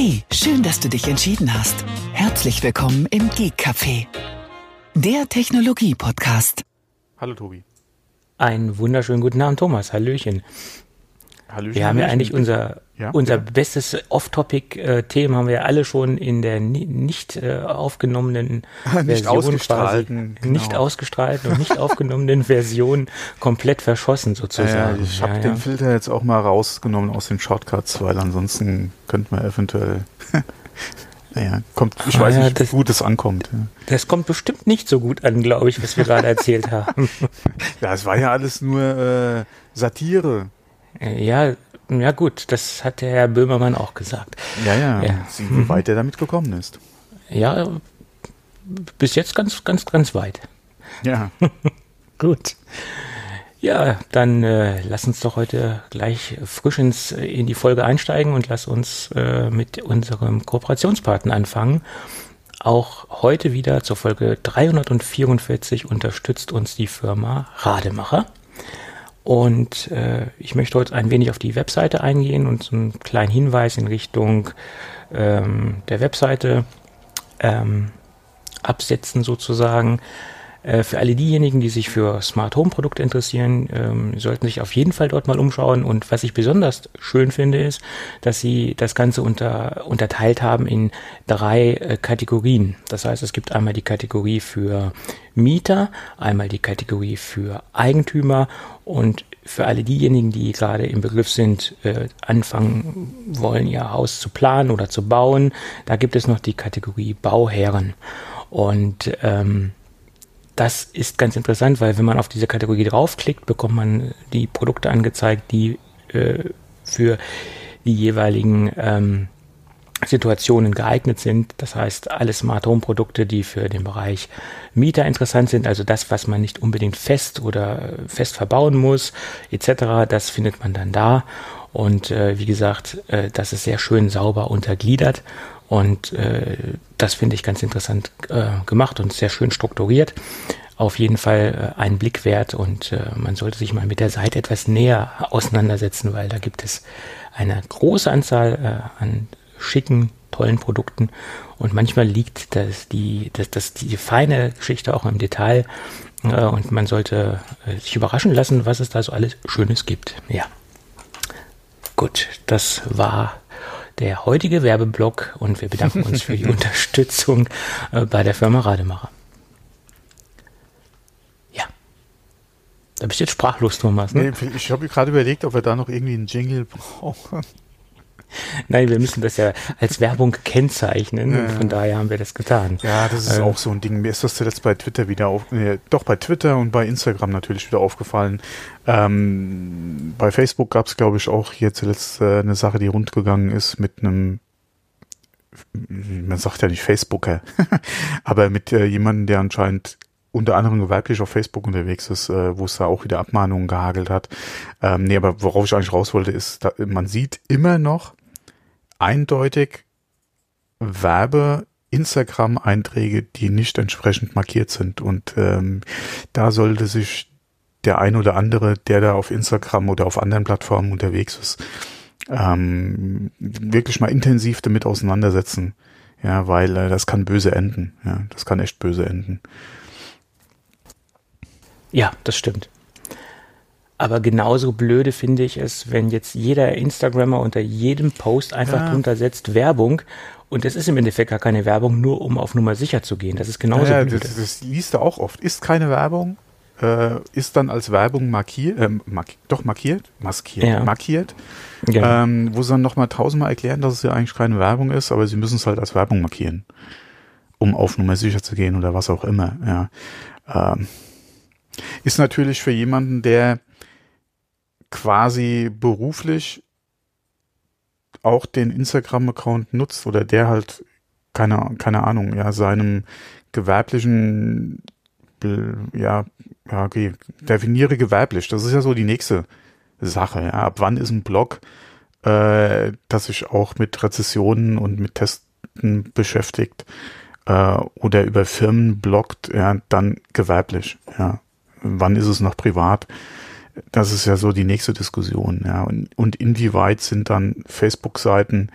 Hey, schön, dass du dich entschieden hast. Herzlich willkommen im Geek Café, der Technologie-Podcast. Hallo Tobi. Einen wunderschönen guten Abend, Thomas. Hallöchen. Hallöchen. Wir haben ja eigentlich unser, Ja? unser Ja. bestes Off-Topic-Thema haben wir ja alle schon in der ni- nicht äh, aufgenommenen Nicht Version ausgestrahlten, quasi, nicht genau. ausgestrahlten und nicht aufgenommenen Version komplett verschossen sozusagen. ja, ich habe Ja, den. Filter jetzt auch mal rausgenommen aus den Shortcuts, weil ansonsten könnte man eventuell. naja, kommt, ich Ah, weiß ja, nicht, wie gut es ankommt. Ja. Das kommt bestimmt nicht so gut an, glaube ich, was wir gerade erzählt haben. ja, es war ja alles nur äh, Satire. Ja, ja gut, das hat der Herr Böhmermann auch gesagt. Ja, ja, Ja. Wie weit er damit gekommen ist. Ja, bis jetzt ganz, ganz, ganz weit. Ja, Gut. Ja, dann äh, lass uns doch heute gleich frisch ins, in die Folge einsteigen und lass uns äh, mit unserem Kooperationspartner anfangen. Auch heute wieder zur Folge 344 unterstützt uns die Firma Rademacher. Und äh, ich möchte heute ein wenig auf die Webseite eingehen und so einen kleinen Hinweis in Richtung ähm, der Webseite ähm, absetzen sozusagen. Äh, Für alle diejenigen, die sich für Smart Home Produkte interessieren, ähm, sollten sich auf jeden Fall dort mal umschauen. Und was ich besonders schön finde, ist, dass sie das Ganze unter, unterteilt haben in drei äh, Kategorien. Das heißt, es gibt einmal die Kategorie für Mieter, einmal die Kategorie für Eigentümer und für alle diejenigen, die gerade im Begriff sind, äh, anfangen wollen, ihr Haus zu planen oder zu bauen, da gibt es noch die Kategorie Bauherren. Und ähm, das ist ganz interessant, weil wenn man auf diese Kategorie draufklickt, bekommt man die Produkte angezeigt, die äh, für die jeweiligen ähm, Situationen geeignet sind. Das heißt, alle Smart Home Produkte, die für den Bereich Mieter interessant sind, also das, was man nicht unbedingt fest oder fest verbauen muss, etc., das findet man dann da. Und äh, wie gesagt, äh, das ist sehr schön sauber untergliedert und äh, das finde ich ganz interessant äh, gemacht und sehr schön strukturiert. Auf jeden Fall äh, einen Blick wert und äh, man sollte sich mal mit der Seite etwas näher auseinandersetzen, weil da gibt es eine große Anzahl äh, an schicken, tollen Produkten und manchmal liegt das die, das, das, die feine Geschichte auch im Detail äh, und man sollte äh, sich überraschen lassen, was es da so alles Schönes gibt. Ja. Gut, das war der heutige Werbeblock und wir bedanken uns für die Unterstützung äh, bei der Firma Rademacher. Ja. Da bist du jetzt sprachlos, Thomas. Ne? nee, ich habe gerade überlegt, ob wir da noch irgendwie einen Jingle brauchen. Nein, wir müssen das ja als Werbung kennzeichnen Ja. von daher haben wir das getan. Ja, das ist Ähm. auch so ein Ding. Mir ist das zuletzt bei Twitter wieder auf, nee, doch bei Twitter und bei Instagram natürlich wieder aufgefallen. Ähm, bei Facebook gab es, glaube ich, auch hier zuletzt äh, eine Sache, die rundgegangen ist mit einem, man sagt ja nicht Facebooker, aber mit äh, jemandem, der anscheinend unter anderem gewerblich auf Facebook unterwegs ist, äh, wo es da auch wieder Abmahnungen gehagelt hat. Ähm, nee, aber worauf ich eigentlich raus wollte, ist, da, man sieht immer noch eindeutig Werbe Instagram-Einträge, die nicht entsprechend markiert sind. Und ähm, da sollte sich der ein oder andere, der da auf Instagram oder auf anderen Plattformen unterwegs ist, ähm, wirklich mal intensiv damit auseinandersetzen. Ja, weil äh, das kann böse enden. Ja, das kann echt böse enden. Ja, das stimmt. Aber genauso blöde finde ich es, wenn jetzt jeder Instagrammer unter jedem Post einfach Ja. drunter setzt Werbung und es ist im Endeffekt gar keine Werbung, nur um auf Nummer sicher zu gehen. Das ist genauso ja, blöd. das, das liest du auch oft. Ist keine Werbung, äh, ist dann als Werbung markiert, äh, mark doch markiert, maskiert, Ja. markiert, Genau. ähm, wo sie dann nochmal tausendmal erklären, dass es ja eigentlich keine Werbung ist, aber sie müssen es halt als Werbung markieren, um auf Nummer sicher zu gehen oder was auch immer. Ja. Ähm, ist natürlich für jemanden, der quasi beruflich auch den Instagram-Account nutzt oder der halt keine, keine Ahnung, ja, seinem gewerblichen, ja, ja, okay, definiere gewerblich. Das ist ja so die nächste Sache. Ja. Ab wann ist ein Blog, äh, das sich auch mit Rezessionen und mit Testen beschäftigt äh, oder über Firmen bloggt, ja, dann gewerblich. Ja. Wann ist es noch privat? Das ist ja so die nächste Diskussion. Ja. Und, und inwieweit sind dann Facebook-Seiten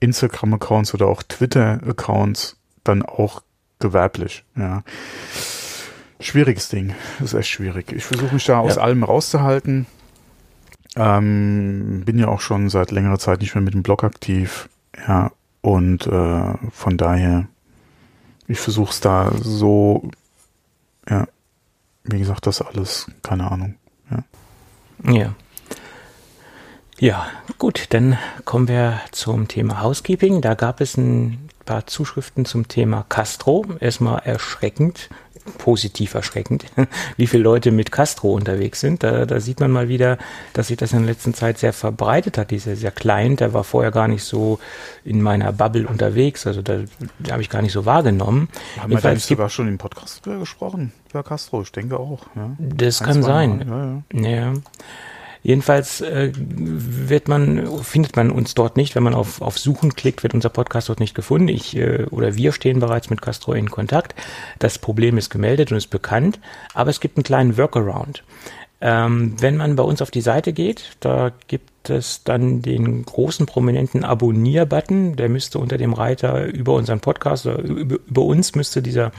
Instagram-Accounts oder auch Twitter-Accounts dann auch gewerblich. Ja. Schwieriges Ding. Das ist echt schwierig. Ich versuche mich da aus allem rauszuhalten. Ähm, bin ja auch schon seit längerer Zeit nicht mehr mit dem Blog aktiv. Ja, und äh, von daher, ich versuche es da so, ja, wie gesagt, das alles, keine Ahnung. Ja. ja. Gut, dann kommen wir zum Thema Housekeeping. Da gab es ein paar Zuschriften zum Thema Castro. Erstmal erschreckend, positiv erschreckend, wie viele Leute mit Castro unterwegs sind. Da, da sieht man mal wieder, dass sich das in der letzten Zeit sehr verbreitet hat, dieser sehr klein. Der war vorher gar nicht so in meiner Bubble unterwegs. Also da, da habe ich gar nicht so wahrgenommen. Haben wir da nicht sogar schon im Podcast gesprochen über Castro? Ich denke auch. Ja. Das Ein, kann sein. Ja, ja. ja. Jedenfalls äh, wird man, findet man uns dort nicht. Wenn man auf, auf Suchen klickt, wird unser Podcast dort nicht gefunden. Ich äh, oder wir stehen bereits mit Castro in Kontakt. Das Problem ist gemeldet und ist bekannt, aber es gibt einen kleinen Workaround. Ähm, wenn man bei uns auf die Seite geht, da gibt es dann den großen prominenten Abonnier-Button. Der müsste unter dem Reiter über unseren Podcast oder über, über, uns müsste dieser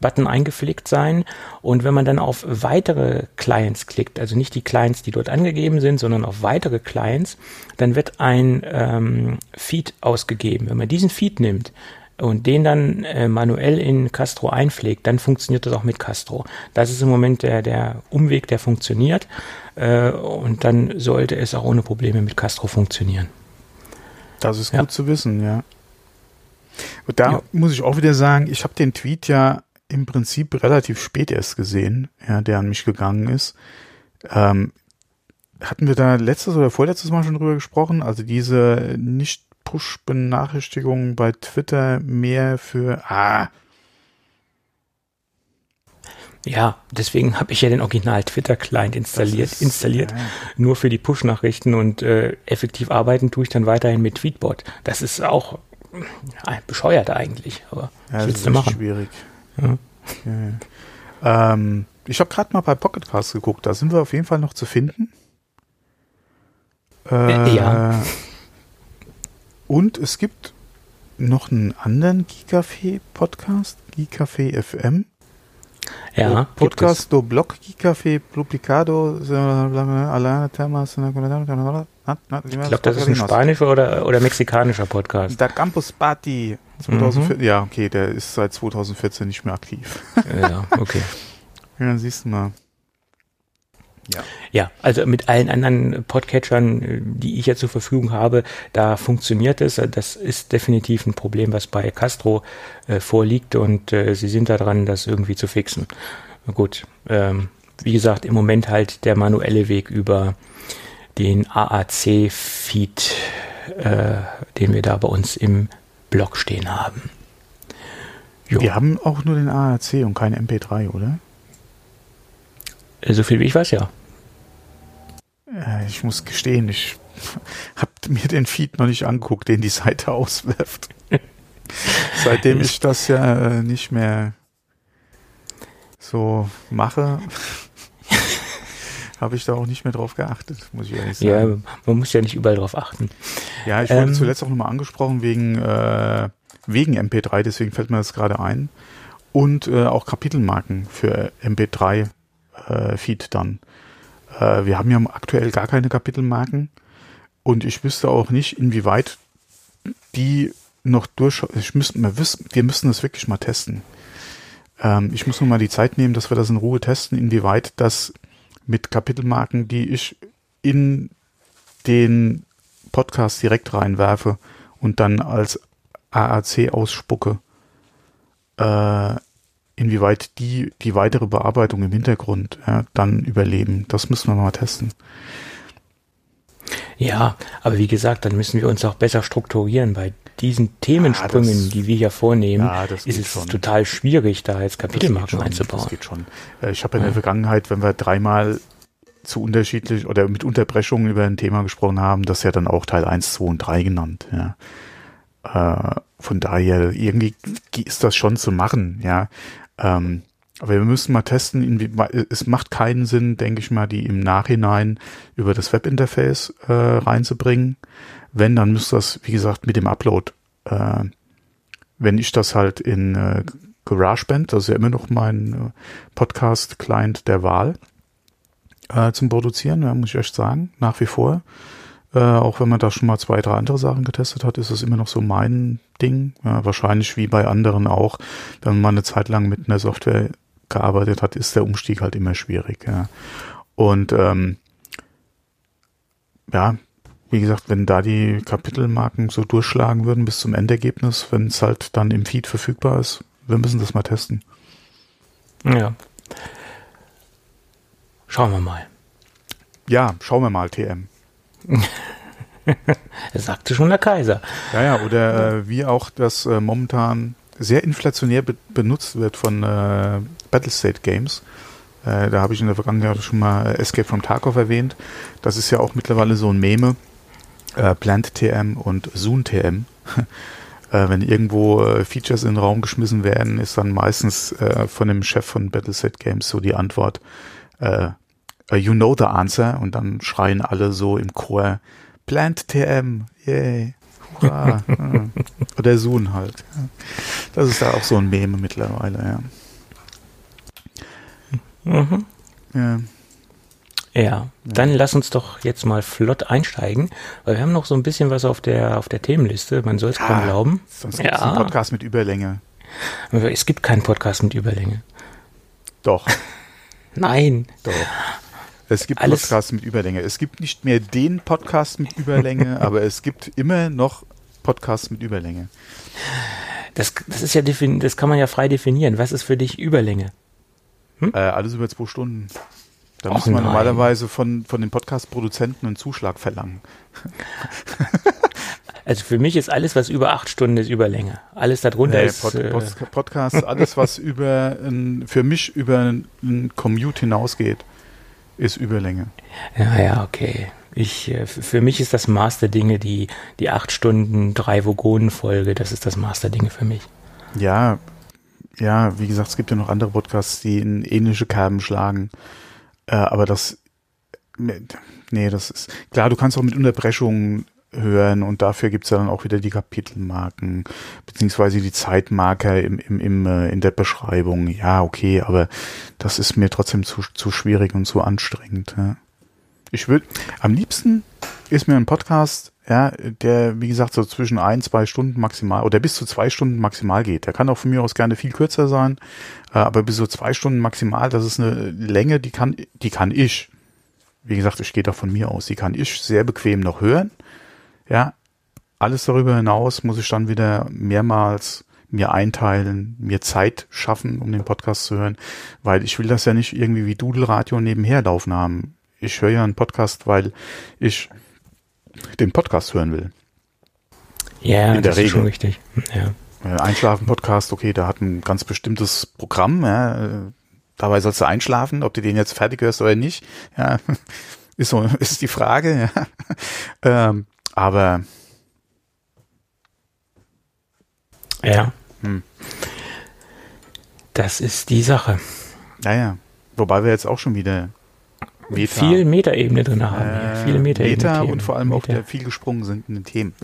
Button eingepflegt sein. Und wenn man dann auf weitere Clients klickt, also nicht die Clients, die dort angegeben sind, sondern auf weitere Clients, dann wird ein ähm, Feed ausgegeben. Wenn man diesen Feed nimmt, und den dann äh, manuell in Castro einpflegt, dann funktioniert das auch mit Castro. Das ist im Moment der, der Umweg, der funktioniert. Äh, und dann sollte es auch ohne Probleme mit Castro funktionieren. Das ist ja. gut zu wissen, ja. Und da ja. muss ich auch wieder sagen, ich habe den Tweet ja im Prinzip relativ spät erst gesehen, ja, der an mich gegangen ist. Ähm, hatten wir da letztes oder vorletztes Mal schon drüber gesprochen? Also diese nicht Push-Benachrichtigungen bei Twitter mehr für ah. Ja, deswegen habe ich ja den Original Twitter-Client installiert, ist, installiert, ja. nur für die Push-Nachrichten und äh, effektiv arbeiten tue ich dann weiterhin mit Tweetbot. Das ist auch ja, bescheuert eigentlich, aber ja, das ist machen? schwierig. Ja. Ja. Ähm, ich habe gerade mal bei Pocketcast geguckt, da sind wir auf jeden Fall noch zu finden. Äh, ja. Und es gibt noch einen anderen Gicafé-Podcast, Gicafé FM. Ja, Podcast do Blog Gicafé Publicado. Ich glaube, das ist ein spanischer oder, oder mexikanischer Podcast. Der Campus Party 2014. Mhm. Ja, okay, der ist seit 2014 nicht mehr aktiv. Ja, okay. ja, siehst du mal. Ja. ja, also mit allen anderen Podcatchern, äh, die ich jetzt zur Verfügung habe, da funktioniert es. Das ist definitiv ein Problem, was bei Castro äh, vorliegt und äh, sie sind da dran, das irgendwie zu fixen. Gut, ähm, wie gesagt, im Moment halt der manuelle Weg über den AAC-Feed, äh, den wir da bei uns im Blog stehen haben. Jo. Wir haben auch nur den AAC und kein MP3, oder? Äh, so viel wie ich weiß, ja. Äh, ich muss gestehen, ich habe mir den Feed noch nicht angeguckt, den die Seite auswirft. Seitdem ich das ja äh, nicht mehr so mache, habe ich da auch nicht mehr drauf geachtet, muss ich ehrlich sagen. Ja, man muss ja nicht überall drauf achten. Ja, ich wurde ähm, zuletzt auch nochmal angesprochen wegen, äh, wegen MP3, deswegen fällt mir das gerade ein. Und äh, auch Kapitelmarken für MP3 äh, Feed dann. Äh, wir haben ja aktuell gar keine Kapitelmarken und ich wüsste auch nicht, inwieweit die noch durch. Ich müsste mal wissen, wir müssen das wirklich mal testen. Ähm, ich muss nur mal die Zeit nehmen, dass wir das in Ruhe testen, inwieweit das mit Kapitelmarken, die ich in den Podcast direkt reinwerfe und dann als AAC ausspucke, äh, inwieweit die die weitere Bearbeitung im Hintergrund ja, dann überleben. Das müssen wir mal testen. Ja, aber wie gesagt, dann müssen wir uns auch besser strukturieren. Bei diesen Themensprüngen, ja, das, die wir hier vornehmen, ja, ist es schon. total schwierig, da jetzt Kapitelmarken schon, einzubauen. Das geht schon. Äh, ich habe in der Vergangenheit, wenn wir dreimal zu unterschiedlich oder mit Unterbrechungen über ein Thema gesprochen haben, das ja dann auch Teil 1, 2 und 3 genannt. Ja. Äh, von daher, irgendwie ist das schon zu machen, ja. Ähm, aber wir müssen mal testen, es macht keinen Sinn, denke ich mal, die im Nachhinein über das Webinterface äh, reinzubringen. Wenn, dann müsste das, wie gesagt, mit dem Upload äh, wenn ich das halt in äh, GarageBand, das ist ja immer noch mein äh, Podcast-Client der Wahl, äh, zum Produzieren, ja, muss ich echt sagen, nach wie vor. Äh, auch wenn man da schon mal zwei, drei andere Sachen getestet hat, ist es immer noch so mein Ding. Ja, wahrscheinlich wie bei anderen auch, wenn man eine Zeit lang mit einer Software gearbeitet hat, ist der Umstieg halt immer schwierig. Ja. Und ähm, ja, wie gesagt, wenn da die Kapitelmarken so durchschlagen würden bis zum Endergebnis, wenn es halt dann im Feed verfügbar ist, wir müssen das mal testen. Ja. Schauen wir mal. Ja, schauen wir mal, TM. Das sagte schon der Kaiser. Ja, ja, oder äh, wie auch das äh, momentan sehr inflationär be benutzt wird von äh, Battlestate Games. Äh, da habe ich in der Vergangenheit schon mal Escape from Tarkov erwähnt. Das ist ja auch mittlerweile so ein Meme. Äh, Plant TM und Zoom TM. äh, wenn irgendwo äh, Features in den Raum geschmissen werden, ist dann meistens äh, von dem Chef von Battlestate Games so die Antwort, äh, you know the answer und dann schreien alle so im Chor Plant TM, yay. Hurra. Oder Zoom halt. Das ist da auch so ein Meme mittlerweile, ja. Mhm. Ja. Ja, dann lass uns doch jetzt mal flott einsteigen, weil wir haben noch so ein bisschen was auf der auf der Themenliste. Man soll es kaum ah, glauben. Sonst gibt es ja. einen Podcast mit Überlänge. Es gibt keinen Podcast mit Überlänge. Doch. Nein. Doch. Es gibt Alles Podcasts mit Überlänge. Es gibt nicht mehr den Podcast mit Überlänge, aber es gibt immer noch Podcasts mit Überlänge. Das, das ist ja das kann man ja frei definieren. Was ist für dich Überlänge? Hm? Äh, alles über zwei Stunden. Da muss man nein. normalerweise von, von den Podcast-Produzenten einen Zuschlag verlangen. Also für mich ist alles, was über acht Stunden ist, Überlänge. Alles darunter nee, ist. Pod, äh, Pod, Podcast, alles, was über für mich über ein Commute hinausgeht, ist Überlänge. Ja, ja, okay. Ich, äh, für mich ist das Master Dinge die, die acht Stunden, drei Vogonen-Folge, das ist das Master Dinge für mich. Ja, ja, wie gesagt, es gibt ja noch andere Podcasts, die in ähnliche Kerben schlagen. Äh, aber das, nee, das ist, klar, du kannst auch mit Unterbrechungen hören und dafür gibt's ja dann auch wieder die Kapitelmarken, beziehungsweise die Zeitmarker im, im, im, äh, in der Beschreibung. Ja, okay, aber das ist mir trotzdem zu, zu schwierig und zu anstrengend. Ja. Ich würde, am liebsten ist mir ein Podcast, ja, der, wie gesagt, so zwischen ein, zwei Stunden maximal oder bis zu zwei Stunden maximal geht. Der kann auch von mir aus gerne viel kürzer sein, äh, aber bis zu zwei Stunden maximal, das ist eine Länge, die kann, die kann ich. Wie gesagt, ich gehe da von mir aus. Die kann ich sehr bequem noch hören. Ja, alles darüber hinaus muss ich dann wieder mehrmals mir einteilen, mir Zeit schaffen, um den Podcast zu hören, weil ich will das ja nicht irgendwie wie Dudelradio nebenher laufen haben. Ich höre ja einen Podcast, weil ich den Podcast hören will. Ja, In der das ist schon richtig. Ja. Einschlafen-Podcast, okay, da hat ein ganz bestimmtes Programm. Ja. Dabei sollst du einschlafen, ob du den jetzt fertig hörst oder nicht. Ja, ist so, ist die Frage. Ja. Ähm, aber ja, hm. das ist die Sache. Naja, wobei wir jetzt auch schon wieder Meta, viel Metaebene drin haben. Äh, viele Metaebene. Meta und vor allem Meta. auch viel gesprungen sind in den Themen.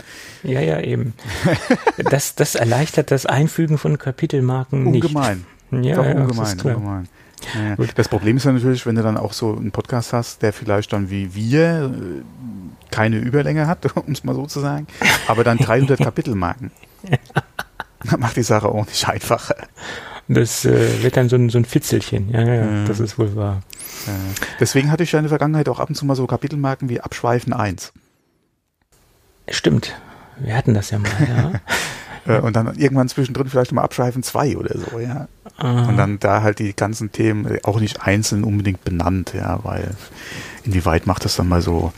Ja, ja, eben. das, das erleichtert das Einfügen von Kapitelmarken ungemein. nicht. Ja, Doch, ja, ungemein, ungemein. Ja, das Problem ist ja natürlich, wenn du dann auch so einen Podcast hast, der vielleicht dann wie wir äh, keine Überlänge hat, um es mal so zu sagen, aber dann 300 Kapitelmarken. Dann macht die Sache auch nicht einfacher. Das äh, wird dann so ein, so ein Fitzelchen. Ja, ja, ja, das ist wohl wahr. Deswegen hatte ich ja in der Vergangenheit auch ab und zu mal so Kapitelmarken wie Abschweifen 1. Stimmt. Wir hatten das ja mal, ja. Äh, und dann irgendwann zwischendrin vielleicht mal Abschweifen 2 oder so, ja. Aha. Und dann da halt die ganzen Themen auch nicht einzeln unbedingt benannt, ja, weil inwieweit macht das dann mal so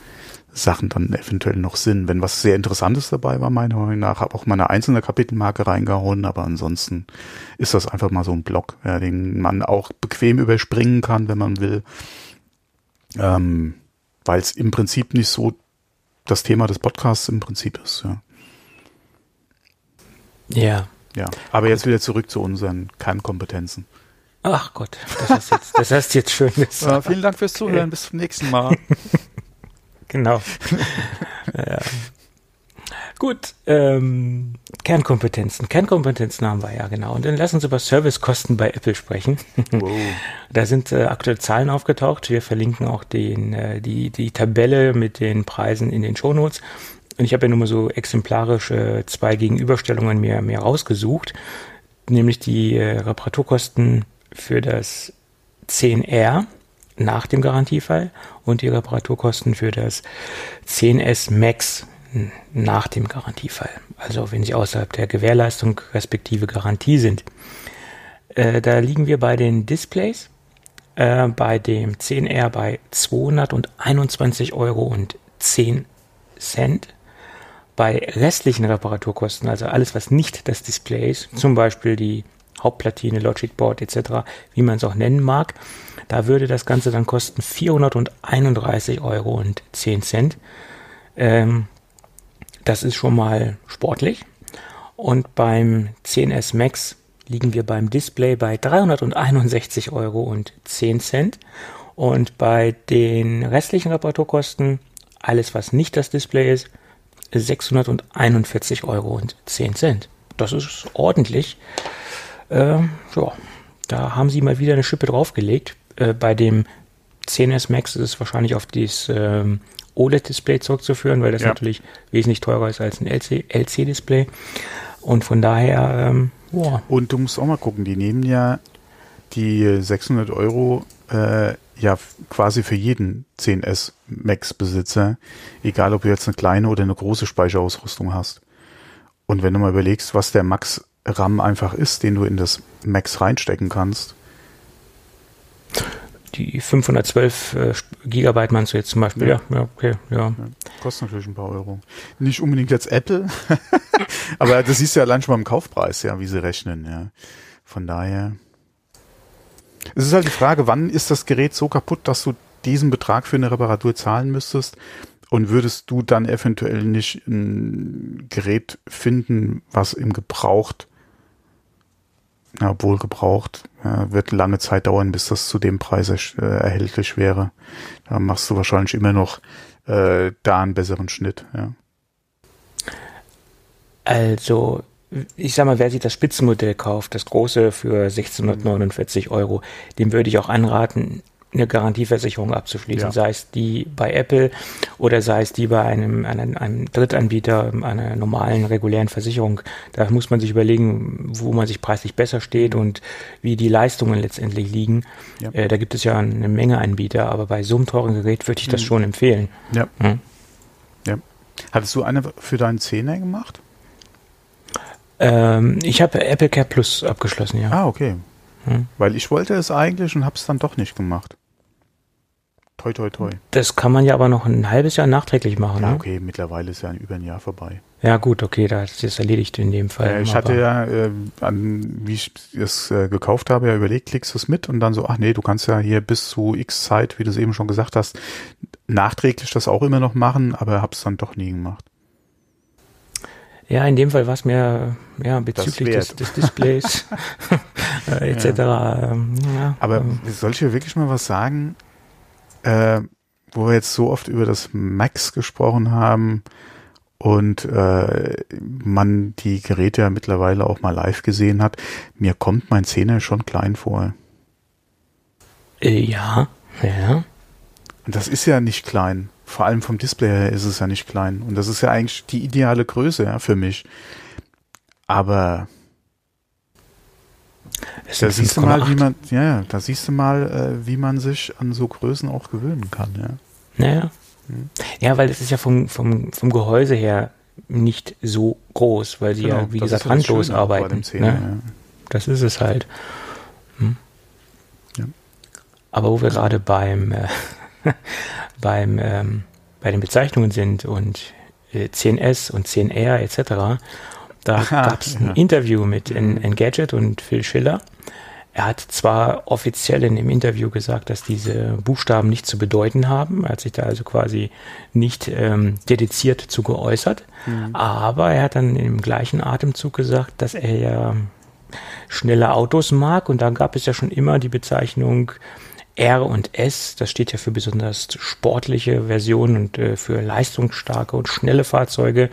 Sachen dann eventuell noch Sinn. Wenn was sehr Interessantes dabei war, meiner Meinung nach, habe auch mal eine einzelne Kapitelmarke reingehauen, aber ansonsten ist das einfach mal so ein Block, ja, den man auch bequem überspringen kann, wenn man will, ähm, weil es im Prinzip nicht so das Thema des Podcasts im Prinzip ist. Ja. Ja. Ja, aber jetzt wieder zurück zu unseren Kernkompetenzen. Ach Gott, das ist jetzt, das heißt jetzt schön. Ja, vielen Dank fürs Zuhören. Bis zum nächsten Mal. genau. ja. Gut, ähm, Kernkompetenzen. Kernkompetenzen haben wir ja genau. Und dann lass uns über Servicekosten bei Apple sprechen. Wow. da sind äh, aktuelle Zahlen aufgetaucht. Wir verlinken auch den, äh, die, die Tabelle mit den Preisen in den Shownotes. Und ich habe ja nur mal so exemplarisch äh, zwei Gegenüberstellungen mir, mir rausgesucht. Nämlich die äh, Reparaturkosten für das 10R nach dem Garantiefall und die Reparaturkosten für das 10S Max nach dem Garantiefall. Also wenn sie außerhalb der Gewährleistung respektive Garantie sind. Äh, da liegen wir bei den Displays äh, bei dem 10R bei 221 Euro und 10 Cent. Bei restlichen Reparaturkosten, also alles, was nicht das Display ist, zum Beispiel die Hauptplatine, Logic Board etc., wie man es auch nennen mag, da würde das Ganze dann kosten 431 Euro und 10 Cent. Ähm, das ist schon mal sportlich. Und beim 10S Max liegen wir beim Display bei 361 Euro und 10 Cent. Und bei den restlichen Reparaturkosten, alles was nicht das Display ist, 641 Euro und 10 Cent. Das ist ordentlich. Äh, ja, da haben sie mal wieder eine Schippe draufgelegt. Äh, bei dem 10S Max ist es wahrscheinlich auf dieses ähm, OLED-Display zurückzuführen, weil das ja. natürlich wesentlich teurer ist als ein LC-Display. Und von daher, ähm, boah. Und du musst auch mal gucken, die nehmen ja die 600 Euro äh, ja quasi für jeden 10S Max-Besitzer, egal ob du jetzt eine kleine oder eine große Speicherausrüstung hast. Und wenn du mal überlegst, was der Max RAM einfach ist, den du in das Max reinstecken kannst, die 512 äh, Gigabyte meinst du jetzt zum Beispiel? Ja, ja, ja okay, ja. ja. Kostet natürlich ein paar Euro. Nicht unbedingt jetzt Apple, aber das siehst du ja allein schon beim Kaufpreis, ja, wie sie rechnen, ja. Von daher. Es ist halt die Frage, wann ist das Gerät so kaputt, dass du diesen Betrag für eine Reparatur zahlen müsstest? Und würdest du dann eventuell nicht ein Gerät finden, was im Gebraucht ja, obwohl gebraucht, ja, wird lange Zeit dauern, bis das zu dem Preis äh, erhältlich wäre. Da machst du wahrscheinlich immer noch äh, da einen besseren Schnitt. Ja. Also, ich sag mal, wer sich das Spitzenmodell kauft, das große für 1649 Euro, dem würde ich auch anraten, eine Garantieversicherung abzuschließen, ja. sei es die bei Apple oder sei es die bei einem, einem, einem Drittanbieter einer normalen, regulären Versicherung. Da muss man sich überlegen, wo man sich preislich besser steht und wie die Leistungen letztendlich liegen. Ja. Äh, da gibt es ja eine Menge Anbieter, aber bei so einem teuren Gerät würde ich das mhm. schon empfehlen. Ja. Hm? ja. Hattest du eine für deinen Zehner gemacht? Ähm, ich habe Apple Care Plus abgeschlossen, ja. Ah, okay. Hm. Weil ich wollte es eigentlich und habe es dann doch nicht gemacht. Toi, toi, toi. Das kann man ja aber noch ein halbes Jahr nachträglich machen. Ja, ne? okay, mittlerweile ist ja über ein Jahr vorbei. Ja, gut, okay, das ist erledigt in dem Fall. Äh, ich hatte ja, äh, an, wie ich es äh, gekauft habe, ja überlegt, klickst du es mit und dann so, ach nee, du kannst ja hier bis zu x Zeit, wie du es eben schon gesagt hast, nachträglich das auch immer noch machen, aber hab's dann doch nie gemacht. Ja, in dem Fall war es mir ja, bezüglich des, des, Displays äh, etc. Ja. Ähm, ja, Aber ähm. soll ich hier wirklich mal was sagen? äh, wo wir jetzt so oft über das Max gesprochen haben und äh, man die Geräte ja mittlerweile auch mal live gesehen hat, mir kommt mein Zehner schon klein vor. Äh, ja, ja. Und das ist ja nicht klein. Vor allem vom Display her ist es ja nicht klein. Und das ist ja eigentlich die ideale Größe ja, für mich. Aber da siehst du mal, wie man, ja, da siehst du mal, äh, wie man sich an so Größen auch gewöhnen kann, ja. Naja. Hm. Ja, weil es ist ja vom, vom, vom Gehäuse her nicht so groß, weil sie genau, ja, wie gesagt, handlos arbeiten. 10, ne? ja. Das ist es halt. Hm. Ja. Aber wo wir gerade beim, äh, beim, ähm, bei den Bezeichnungen sind und äh, 10S und 10R etc., da gab es ein ja. Interview mit Engadget und Phil Schiller. Er hat zwar offiziell in dem Interview gesagt, dass diese Buchstaben nichts zu bedeuten haben. Er hat sich da also quasi nicht ähm, dediziert zu geäußert. Mhm. Aber er hat dann im gleichen Atemzug gesagt, dass er ja schnelle Autos mag. Und da gab es ja schon immer die Bezeichnung R und S, das steht ja für besonders sportliche Versionen und äh, für leistungsstarke und schnelle Fahrzeuge.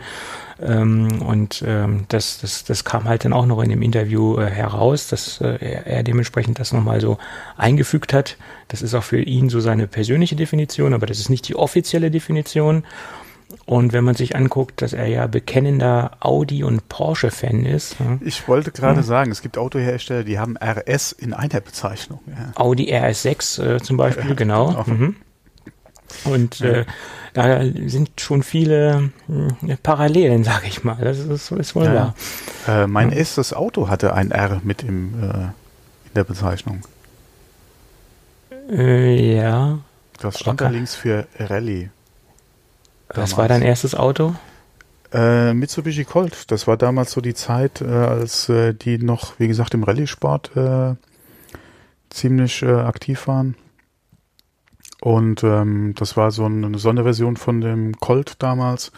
Ähm, und ähm, das, das, das kam halt dann auch noch in dem Interview äh, heraus, dass äh, er, er dementsprechend das nochmal so eingefügt hat. Das ist auch für ihn so seine persönliche Definition, aber das ist nicht die offizielle Definition. Und wenn man sich anguckt, dass er ja bekennender Audi- und Porsche-Fan ist. Ja. Ich wollte gerade ja. sagen, es gibt Autohersteller, die haben RS in einer Bezeichnung. Ja. Audi RS6 äh, zum Beispiel, genau. Mhm. Und äh, da sind schon viele äh, Parallelen, sage ich mal. Das ist, ist wohl wahr. Äh, mein erstes Auto hatte ein R mit im, äh, in der Bezeichnung. Äh, ja. Das stand okay. da links für Rallye. Damals. Was war dein erstes Auto? Äh, Mitsubishi Colt. Das war damals so die Zeit, äh, als äh, die noch, wie gesagt, im Rallye-Sport äh, ziemlich äh, aktiv waren. Und ähm, das war so eine Sonderversion von dem Colt damals.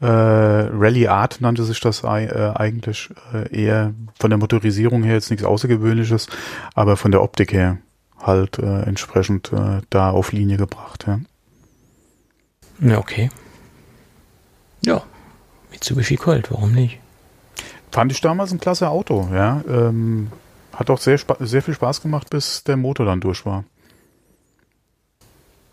Äh, Rally Art nannte sich das äh, eigentlich äh, eher von der Motorisierung her jetzt nichts Außergewöhnliches, aber von der Optik her halt äh, entsprechend äh, da auf Linie gebracht. Ja. Ja, okay. Ja, Mitsubishi Colt, warum nicht? Fand ich damals ein klasse Auto, ja. Ähm, hat auch sehr, sehr viel Spaß gemacht, bis der Motor dann durch war.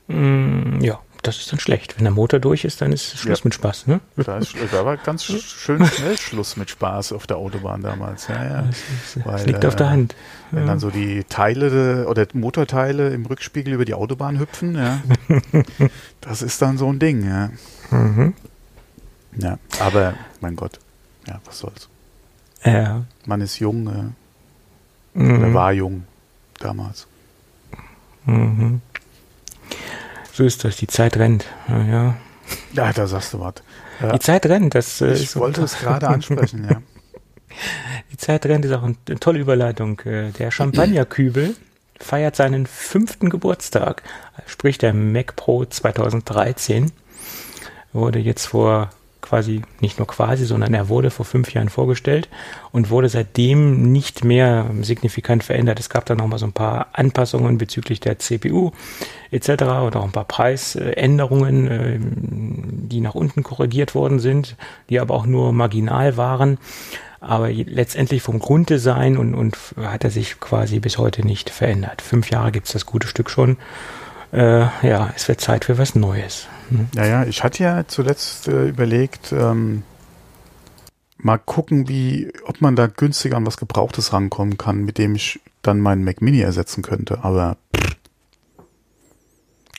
Mm, ja, das ist dann schlecht. Wenn der Motor durch ist, dann ist Schluss ja. mit Spaß, ne? Da, ist, da war ganz schön schnell Schluss mit Spaß auf der Autobahn damals. Ja, ja. Das, ist, Weil, liegt auf der Hand. Wenn dann so die Teile oder Motorteile im Rückspiegel über die Autobahn hüpfen, ja, das ist dann so ein Ding, ja. Mhm. Ja, aber mein Gott, ja, was soll's. Ja. Man ist jung, äh, mhm. oder war jung damals. Mhm. So ist das, die Zeit rennt. Ja, ja. ja da sagst du was. Ja. Die Zeit rennt, das äh, Ich wollte es gerade ansprechen, ja. Die Zeit rennt ist auch eine tolle Überleitung. Äh, der Champagnerkübel feiert seinen fünften Geburtstag, sprich der Mac Pro 2013. Wurde jetzt vor quasi, nicht nur quasi, sondern er wurde vor fünf Jahren vorgestellt und wurde seitdem nicht mehr signifikant verändert. Es gab da noch mal so ein paar Anpassungen bezüglich der CPU etc. oder auch ein paar Preisänderungen, äh, die nach unten korrigiert worden sind, die aber auch nur marginal waren. Aber letztendlich vom Grunddesign und, und hat er sich quasi bis heute nicht verändert. Fünf Jahre gibt es das gute Stück schon. Äh, ja, es wird Zeit für was Neues. Naja, ich hatte ja zuletzt äh, überlegt, ähm, mal gucken, wie, ob man da günstig an was Gebrauchtes rankommen kann, mit dem ich dann meinen Mac Mini ersetzen könnte. Aber pff,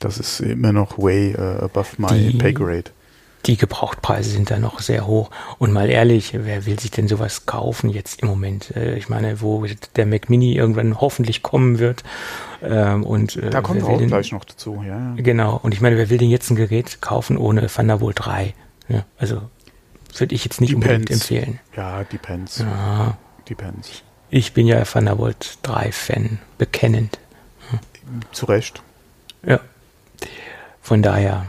das ist immer noch way uh, above my die, pay grade. Die Gebrauchtpreise sind da noch sehr hoch. Und mal ehrlich, wer will sich denn sowas kaufen jetzt im Moment? Äh, ich meine, wo der Mac Mini irgendwann hoffentlich kommen wird. Ähm, und, äh, da kommen wir auch den, gleich noch dazu, ja. Genau. Und ich meine, wer will denn jetzt ein Gerät kaufen ohne Thunderbolt 3? Ja, also würde ich jetzt nicht depends. unbedingt empfehlen. Ja, depends. Ja. Depends. Ich bin ja Thunderbolt 3 Fan, bekennend. Hm. Zu Recht. Ja. Von daher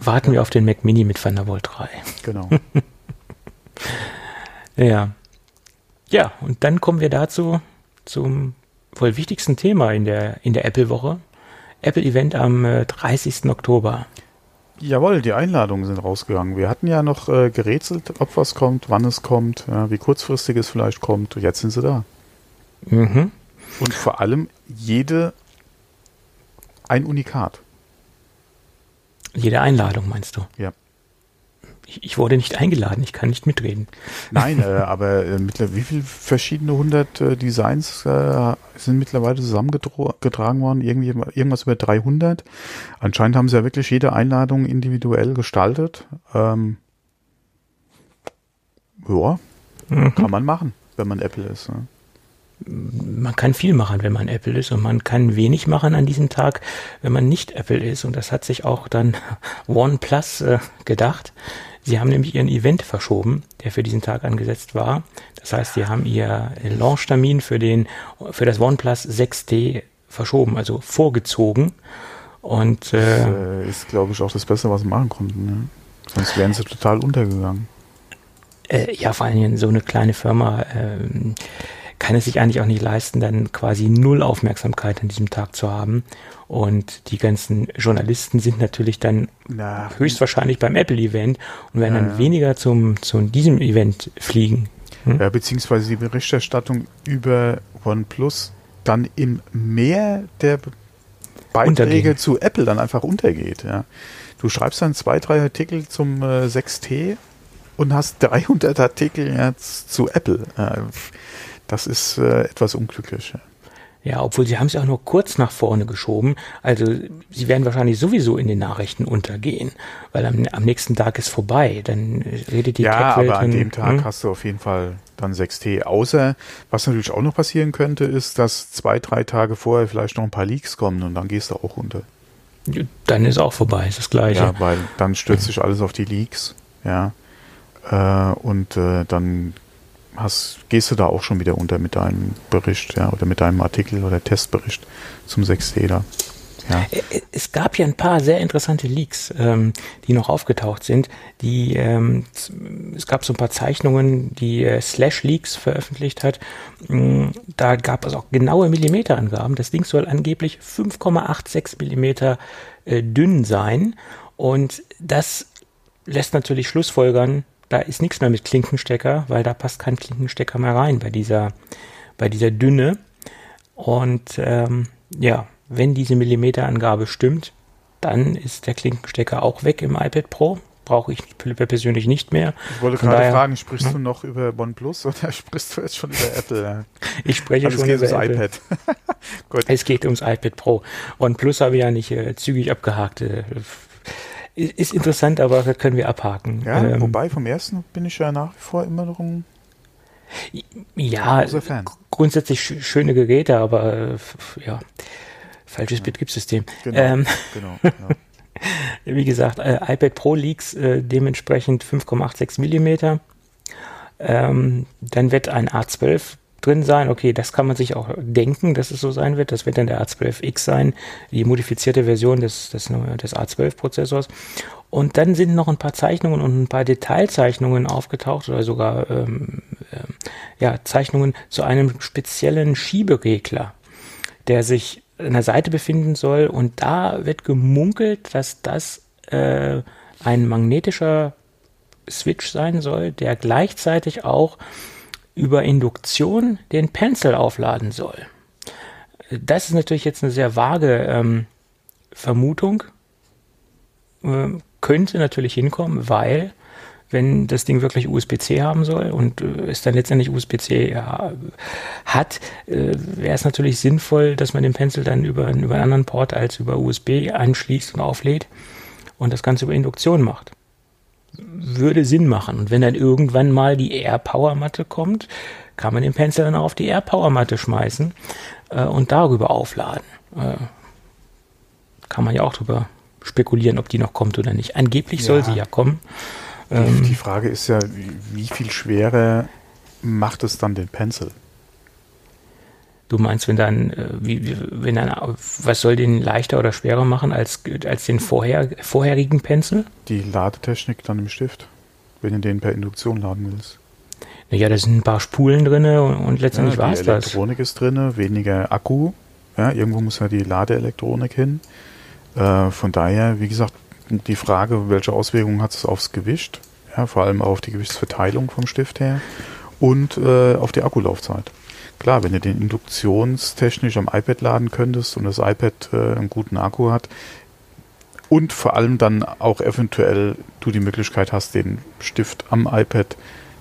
warten wir auf den Mac Mini mit Thunderbolt 3. Genau. ja. Ja, und dann kommen wir dazu zum wohl wichtigsten Thema in der, in der Apple-Woche. Apple-Event am äh, 30. Oktober. Jawohl, die Einladungen sind rausgegangen. Wir hatten ja noch äh, gerätselt, ob was kommt, wann es kommt, ja, wie kurzfristig es vielleicht kommt. Jetzt sind sie da. Mhm. Und vor allem jede ein Unikat. Jede Einladung, meinst du? Ja. Ich, ich wurde nicht eingeladen, ich kann nicht mitreden. Nein, äh, aber äh, wie viele verschiedene hundert äh, Designs äh, sind mittlerweile zusammengetragen worden? Irgendwie, irgendwas über 300. Anscheinend haben sie ja wirklich jede Einladung individuell gestaltet. Ähm, ja, mhm. kann man machen, wenn man Apple ist. Ne? Man kann viel machen, wenn man Apple ist und man kann wenig machen an diesem Tag, wenn man nicht Apple ist. Und das hat sich auch dann OnePlus äh, gedacht. Sie haben nämlich ihren Event verschoben, der für diesen Tag angesetzt war. Das heißt, sie haben ihr Launchtermin für den, für das OnePlus 6T verschoben, also vorgezogen. Und äh, das äh, ist, glaube ich, auch das Beste, was sie machen konnten. Ne? Sonst wären sie total untergegangen. Äh, ja, vor allem so eine kleine Firma. Ähm, kann es sich eigentlich auch nicht leisten, dann quasi null Aufmerksamkeit an diesem Tag zu haben. Und die ganzen Journalisten sind natürlich dann Na, höchstwahrscheinlich beim Apple-Event und werden ja, dann weniger zum, zu diesem Event fliegen. Hm? Ja, beziehungsweise die Berichterstattung über OnePlus dann im Meer der Beiträge zu Apple dann einfach untergeht. Ja. Du schreibst dann zwei, drei Artikel zum äh, 6T und hast 300 Artikel jetzt zu Apple. Äh, das ist äh, etwas unglücklich. Ja, obwohl sie haben es auch nur kurz nach vorne geschoben. Also sie werden wahrscheinlich sowieso in den Nachrichten untergehen, weil am, am nächsten Tag ist vorbei. Dann redet die Ja, aber an dem Tag hm? hast du auf jeden Fall dann 6T. Außer, was natürlich auch noch passieren könnte, ist, dass zwei, drei Tage vorher vielleicht noch ein paar Leaks kommen und dann gehst du auch unter. Dann ist auch vorbei, ist das gleiche. Ja, weil dann stürzt sich alles auf die Leaks. Ja. Äh, und äh, dann hast, gehst du da auch schon wieder unter mit deinem Bericht, ja, oder mit deinem Artikel oder Testbericht zum 6D da. Ja. Es gab ja ein paar sehr interessante Leaks, ähm, die noch aufgetaucht sind. Die, ähm, es gab so ein paar Zeichnungen, die äh, Slash Leaks veröffentlicht hat. Mm, da gab es auch genaue Millimeterangaben. Das Ding soll angeblich 5,86 Millimeter äh, dünn sein. Und das lässt natürlich Schlussfolgern, da ist nichts mehr mit Klinkenstecker, weil da passt kein Klinkenstecker mehr rein bei dieser, bei dieser Dünne. Und ähm, ja, wenn diese Millimeterangabe stimmt, dann ist der Klinkenstecker auch weg im iPad Pro. Brauche ich persönlich nicht mehr. Ich wollte gerade daher, fragen, sprichst hm? du noch über OnePlus oder sprichst du jetzt schon über Apple? Ich spreche also schon über Apple. iPad. es geht ums iPad Pro. OnePlus habe ich ja nicht äh, zügig abgehakt. Äh, ist interessant, aber das können wir abhaken. Ja, ähm, wobei vom ersten bin ich ja nach wie vor immer noch ein ja, grundsätzlich schöne Geräte, aber äh, ja, falsches ja. Betriebssystem. Genau, ähm, genau, genau. Wie gesagt, äh, iPad Pro Leaks äh, dementsprechend 5,86 Millimeter. Ähm, dann wird ein A12 drin sein. Okay, das kann man sich auch denken, dass es so sein wird. Das wird dann der A12X sein, die modifizierte Version des, des, des A12-Prozessors. Und dann sind noch ein paar Zeichnungen und ein paar Detailzeichnungen aufgetaucht oder sogar ähm, äh, ja, Zeichnungen zu einem speziellen Schieberegler, der sich an der Seite befinden soll. Und da wird gemunkelt, dass das äh, ein magnetischer Switch sein soll, der gleichzeitig auch über Induktion den Pencil aufladen soll. Das ist natürlich jetzt eine sehr vage ähm, Vermutung. Ähm, könnte natürlich hinkommen, weil wenn das Ding wirklich USB-C haben soll und äh, es dann letztendlich USB-C ja, hat, äh, wäre es natürlich sinnvoll, dass man den Pencil dann über, über einen anderen Port als über USB anschließt und auflädt und das Ganze über Induktion macht würde Sinn machen. Und wenn dann irgendwann mal die Air Power Matte kommt, kann man den Pencil dann auch auf die Air Power Matte schmeißen äh, und darüber aufladen. Äh, kann man ja auch drüber spekulieren, ob die noch kommt oder nicht. Angeblich ja. soll sie ja kommen. Ähm, die, die Frage ist ja, wie, wie viel schwerer macht es dann den Pencil? Du meinst, wenn dann, äh, wie, wenn dann, was soll den leichter oder schwerer machen als, als den vorher, vorherigen Pencil? Die Ladetechnik dann im Stift, wenn du den per Induktion laden willst. Naja, da sind ein paar Spulen drin und, und letztendlich ja, war es das. Elektronik ist drin, weniger Akku. Ja, irgendwo muss ja die Ladeelektronik hin. Äh, von daher, wie gesagt, die Frage, welche Auswirkungen hat es aufs Gewicht? Ja, vor allem auf die Gewichtsverteilung vom Stift her und äh, auf die Akkulaufzeit. Klar, wenn du den induktionstechnisch am iPad laden könntest und das iPad äh, einen guten Akku hat und vor allem dann auch eventuell du die Möglichkeit hast, den Stift am iPad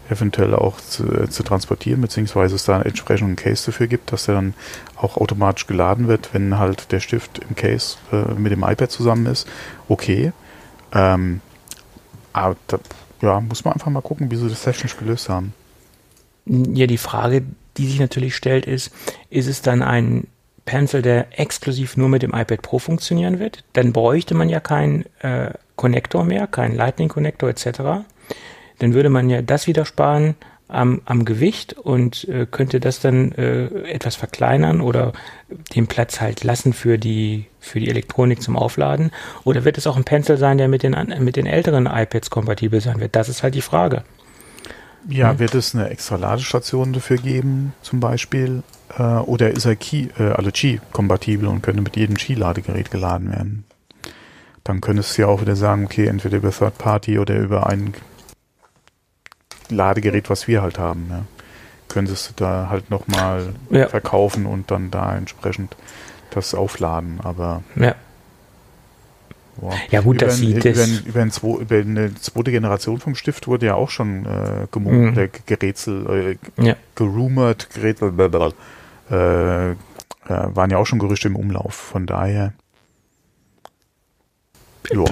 eventuell auch zu, äh, zu transportieren, beziehungsweise es da einen Case dafür gibt, dass der dann auch automatisch geladen wird, wenn halt der Stift im Case äh, mit dem iPad zusammen ist. Okay. Ähm, aber da, ja, muss man einfach mal gucken, wie sie das technisch gelöst haben. Ja, die Frage, die sich natürlich stellt, ist, ist es dann ein Pencil, der exklusiv nur mit dem iPad Pro funktionieren wird? Dann bräuchte man ja keinen äh, Connector mehr, keinen Lightning Connector etc. Dann würde man ja das wieder sparen am, am Gewicht und äh, könnte das dann äh, etwas verkleinern oder den Platz halt lassen für die, für die Elektronik zum Aufladen? Oder wird es auch ein Pencil sein, der mit den, mit den älteren iPads kompatibel sein wird? Das ist halt die Frage. Ja, hm? wird es eine extra Ladestation dafür geben, zum Beispiel? Äh, oder ist er Qi, äh, also Qi-kompatibel und könnte mit jedem Qi-Ladegerät geladen werden? Dann könntest du ja auch wieder sagen, okay, entweder über Third Party oder über ein Ladegerät, was wir halt haben. Ja. Könntest du da halt nochmal ja. verkaufen und dann da entsprechend das aufladen. Aber ja. Wow. Ja gut, über, das sieht über, über, über, ein, über, eine zweite Generation vom Stift wurde ja auch schon äh, gemunkelt, mhm. gerätsel, äh, ja. gerumort, gerätsel, äh, äh, waren ja auch schon Gerüchte im Umlauf. Von daher, ja.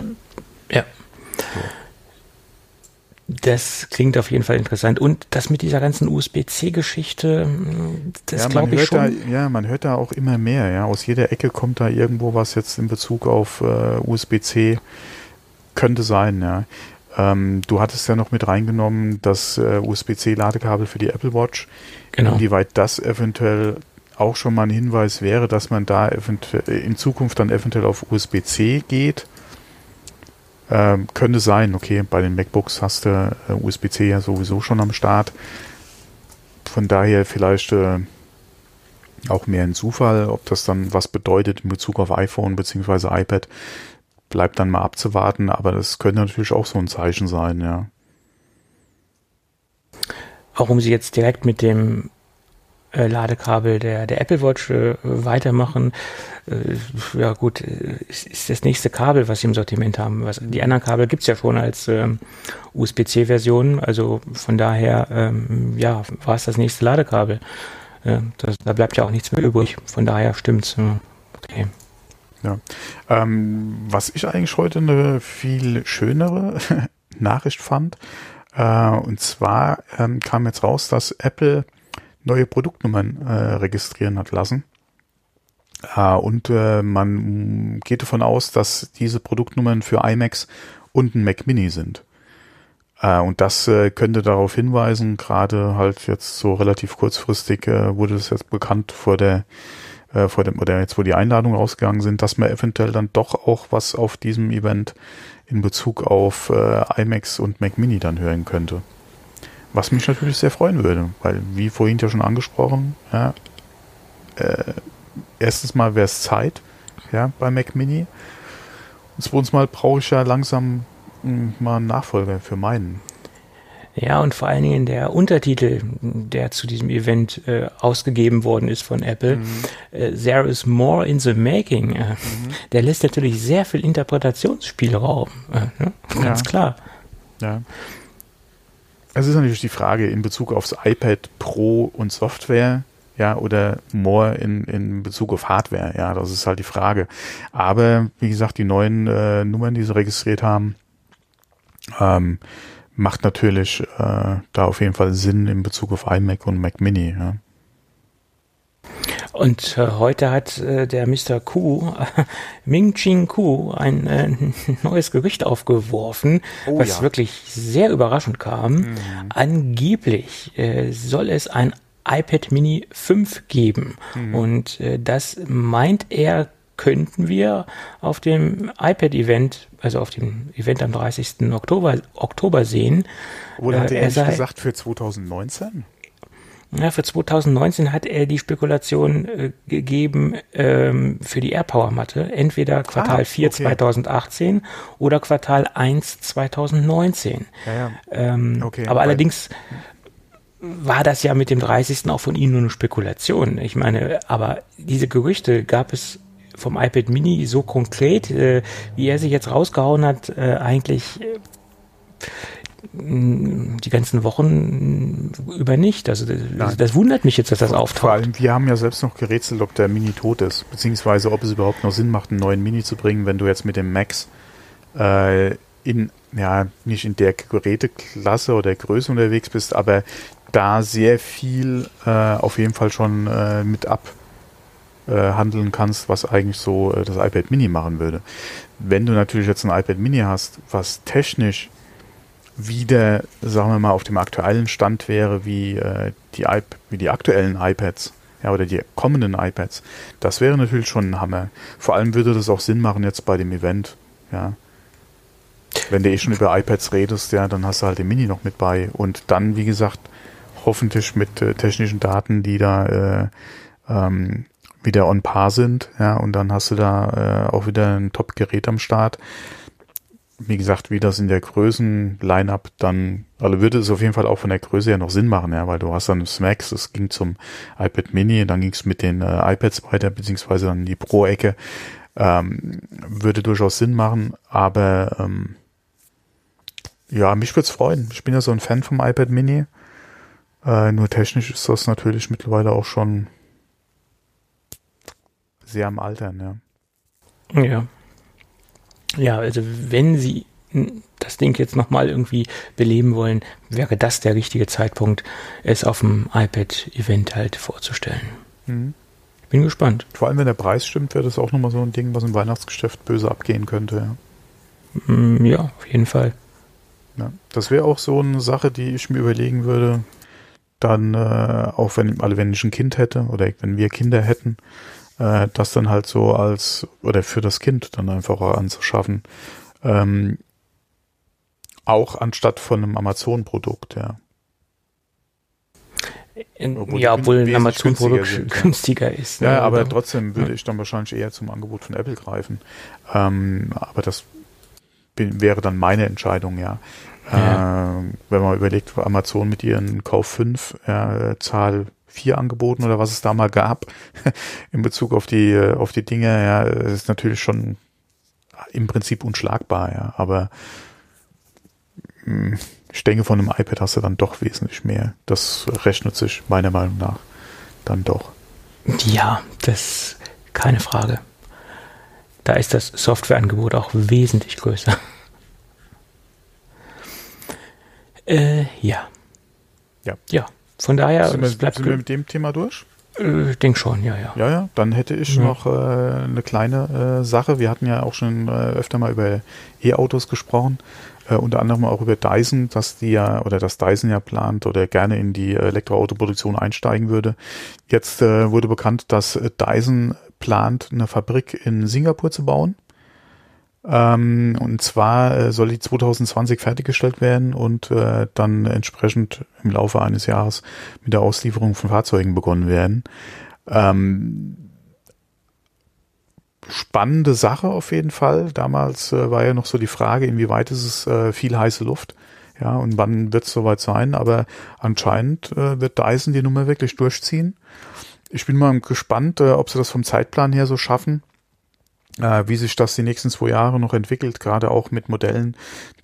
Ja. Das klingt auf jeden Fall interessant. Und das mit dieser ganzen USB-C-Geschichte, das ja, glaube ich schon. Da, ja, man hört da auch immer mehr. Ja, aus jeder Ecke kommt da irgendwo was jetzt in Bezug auf äh, USB-C. Könnte sein, ja. Ähm, du hattest ja noch mit reingenommen das äh, USB-C-Ladekabel für die Apple Watch. Genau. Inwieweit das eventuell auch schon mal ein Hinweis wäre, dass man da eventuell in Zukunft dann eventuell auf USB-C geht ähm, könnte sein, okay, bei den MacBooks hast du äh, USB-C ja sowieso schon am Start. Von daher vielleicht äh, auch mehr ein Zufall, ob das dann was bedeutet in Bezug auf iPhone bzw. iPad, bleibt dann mal abzuwarten, aber das könnte natürlich auch so ein Zeichen sein, ja. Warum sie jetzt direkt mit dem äh, Ladekabel der, der Apple Watch äh, weitermachen. Äh, ja gut, ist, ist, das nächste Kabel, was sie im Sortiment haben. Was, die anderen Kabel gibt's ja schon als ähm, USB-C-Version. Also von daher, ähm, ja, war es das nächste Ladekabel. Äh, das, da bleibt ja auch nichts mehr übrig. Von daher stimmt's. Okay. Ja. Ähm, was ich eigentlich heute eine viel schönere Nachricht fand, äh, und zwar ähm, kam jetzt raus, dass Apple neue Produktnummern äh, registrieren hat lassen. Äh, und äh, man geht davon aus, dass diese Produktnummern für iMacs und ein Mac Mini sind. Äh, und das äh, könnte darauf hinweisen, gerade halt jetzt so relativ kurzfristig äh, wurde das jetzt bekannt vor der äh, vor dem, oder jetzt wo die Einladungen rausgegangen sind, dass man eventuell dann doch auch was auf diesem Event in Bezug auf äh, iMacs und Mac Mini dann hören könnte. Was mich natürlich sehr freuen würde, weil, wie vorhin ja schon angesprochen, ja, äh, erstens mal wäre es Zeit, ja, bei Mac Mini. Und zweitens mal brauche ich ja langsam mh, hm, mal einen Nachfolger für meinen. Ja, und vor allen Dingen der Untertitel, der zu diesem Event äh, ausgegeben worden ist von Apple, mhm. äh, There is more in the making, äh, mhm. der lässt natürlich sehr viel Interpretationsspielraum. Äh, ne? Ganz ja. klar. Ja. Es ist natürlich die Frage in Bezug aufs iPad Pro und Software, ja, oder more in, in Bezug auf Hardware, ja, das ist halt die Frage. Aber wie gesagt, die neuen äh, Nummern, die sie registriert haben, ähm, macht natürlich äh, da auf jeden Fall Sinn in Bezug auf iMac und Mac Mini, ja. Und äh, heute hat äh, der Mr. Ku, äh, Ming Ching Ku, ein äh, neues Gerücht aufgeworfen, oh, was ja. wirklich sehr überraschend kam. Mhm. Angeblich äh, soll es ein iPad Mini 5 geben. Mhm. Und äh, das meint er, könnten wir auf dem iPad-Event, also auf dem Event am 30. Oktober, Oktober sehen. Oder hat er, er gesagt für 2019? Ja, für 2019 hat er die Spekulation äh, gegeben ähm, für die AirPower-Matte. Entweder Quartal ah, 4 okay. 2018 oder Quartal 1 2019. Ja, ja. Ähm, okay, aber allerdings war das ja mit dem 30. auch von Ihnen nur eine Spekulation. Ich meine, aber diese Gerüchte gab es vom iPad Mini so konkret, äh, wie er sich jetzt rausgehauen hat, äh, eigentlich äh, die ganzen Wochen über nicht. Also das, das wundert mich jetzt, dass das vor, auftaucht. Vor allem, wir haben ja selbst noch gerätselt, ob der Mini tot ist, beziehungsweise ob es überhaupt noch Sinn macht, einen neuen Mini zu bringen, wenn du jetzt mit dem Max äh, in, ja, nicht in der Geräteklasse oder Größe unterwegs bist, aber da sehr viel äh, auf jeden Fall schon äh, mit abhandeln äh, kannst, was eigentlich so äh, das iPad Mini machen würde. Wenn du natürlich jetzt ein iPad Mini hast, was technisch wieder, sagen wir mal, auf dem aktuellen Stand wäre wie, äh, die, iP wie die aktuellen iPads, ja, oder die kommenden iPads, das wäre natürlich schon ein Hammer. Vor allem würde das auch Sinn machen jetzt bei dem Event, ja. wenn du eh schon über iPads redest, ja, dann hast du halt den Mini noch mit bei. Und dann, wie gesagt, hoffentlich mit äh, technischen Daten, die da äh, ähm, wieder on par sind, ja, und dann hast du da äh, auch wieder ein Top-Gerät am Start. Wie gesagt, wie das in der Größen-Line-Up dann, also würde es auf jeden Fall auch von der Größe her noch Sinn machen, ja, weil du hast dann Smacks, das ging zum iPad Mini, dann ging es mit den äh, iPads weiter, beziehungsweise dann die Pro-Ecke, ähm, würde durchaus Sinn machen, aber ähm, ja, mich würde es freuen. Ich bin ja so ein Fan vom iPad Mini. Äh, nur technisch ist das natürlich mittlerweile auch schon sehr am Altern, ja. Ja. Ja, also wenn Sie das Ding jetzt nochmal irgendwie beleben wollen, wäre das der richtige Zeitpunkt, es auf dem iPad-Event halt vorzustellen. Mhm. Bin gespannt. Vor allem, wenn der Preis stimmt, wäre das auch nochmal so ein Ding, was im Weihnachtsgeschäft böse abgehen könnte. Ja, mm, ja auf jeden Fall. Ja, das wäre auch so eine Sache, die ich mir überlegen würde, dann, äh, auch wenn, also wenn ich ein Kind hätte oder wenn wir Kinder hätten, äh, das dann halt so als, oder für das Kind dann einfach anzuschaffen. Ähm, auch anstatt von einem Amazon-Produkt, ja. In, obwohl ja, obwohl ein Amazon-Produkt günstiger, günstiger, ist. Ne? Ja, aber oder? trotzdem würde ich dann wahrscheinlich eher zum Angebot von Apple greifen. Ähm, aber das bin, wäre dann meine Entscheidung, ja. ja. Äh, wenn man überlegt, Amazon mit ihren Kauf 5, äh, Zahl vier angeboten oder was es da mal gab in Bezug auf die auf die Dinge, ja, ist natürlich schon im Prinzip unschlagbar, ja, aber hm, ich denke, von einem iPad hast du dann doch wesentlich mehr. Das rechnet sich meiner Meinung nach dann doch. Ja, das keine Frage. Da ist das Softwareangebot auch wesentlich größer. Äh, ja. Ja. Ja. Von daher sind wir, bleibt sind wir mit dem Thema durch? Äh, denk schon, ja, ja. Ja, ja. Dann hätte ich ja. noch äh, eine kleine äh, Sache. Wir hatten ja auch schon äh, öfter mal über E-Autos gesprochen. Äh, unter anderem auch über Dyson, dass die ja oder dass Dyson ja plant oder gerne in die Elektroautoproduktion einsteigen würde. Jetzt äh, wurde bekannt, dass Dyson plant, eine Fabrik in Singapur zu bauen. Ähm, und zwar äh, soll die 2020 fertiggestellt werden und äh, dann entsprechend im Laufe eines Jahres mit der Auslieferung von Fahrzeugen begonnen werden. Ähm, spannende Sache auf jeden Fall. Damals äh, war ja noch so die Frage, inwieweit ist es äh, viel heiße Luft. Ja, und wann wird es soweit sein? Aber anscheinend äh, wird Dyson die Nummer wirklich durchziehen. Ich bin mal gespannt, äh, ob sie das vom Zeitplan her so schaffen wie sich das die nächsten zwei Jahre noch entwickelt, gerade auch mit Modellen,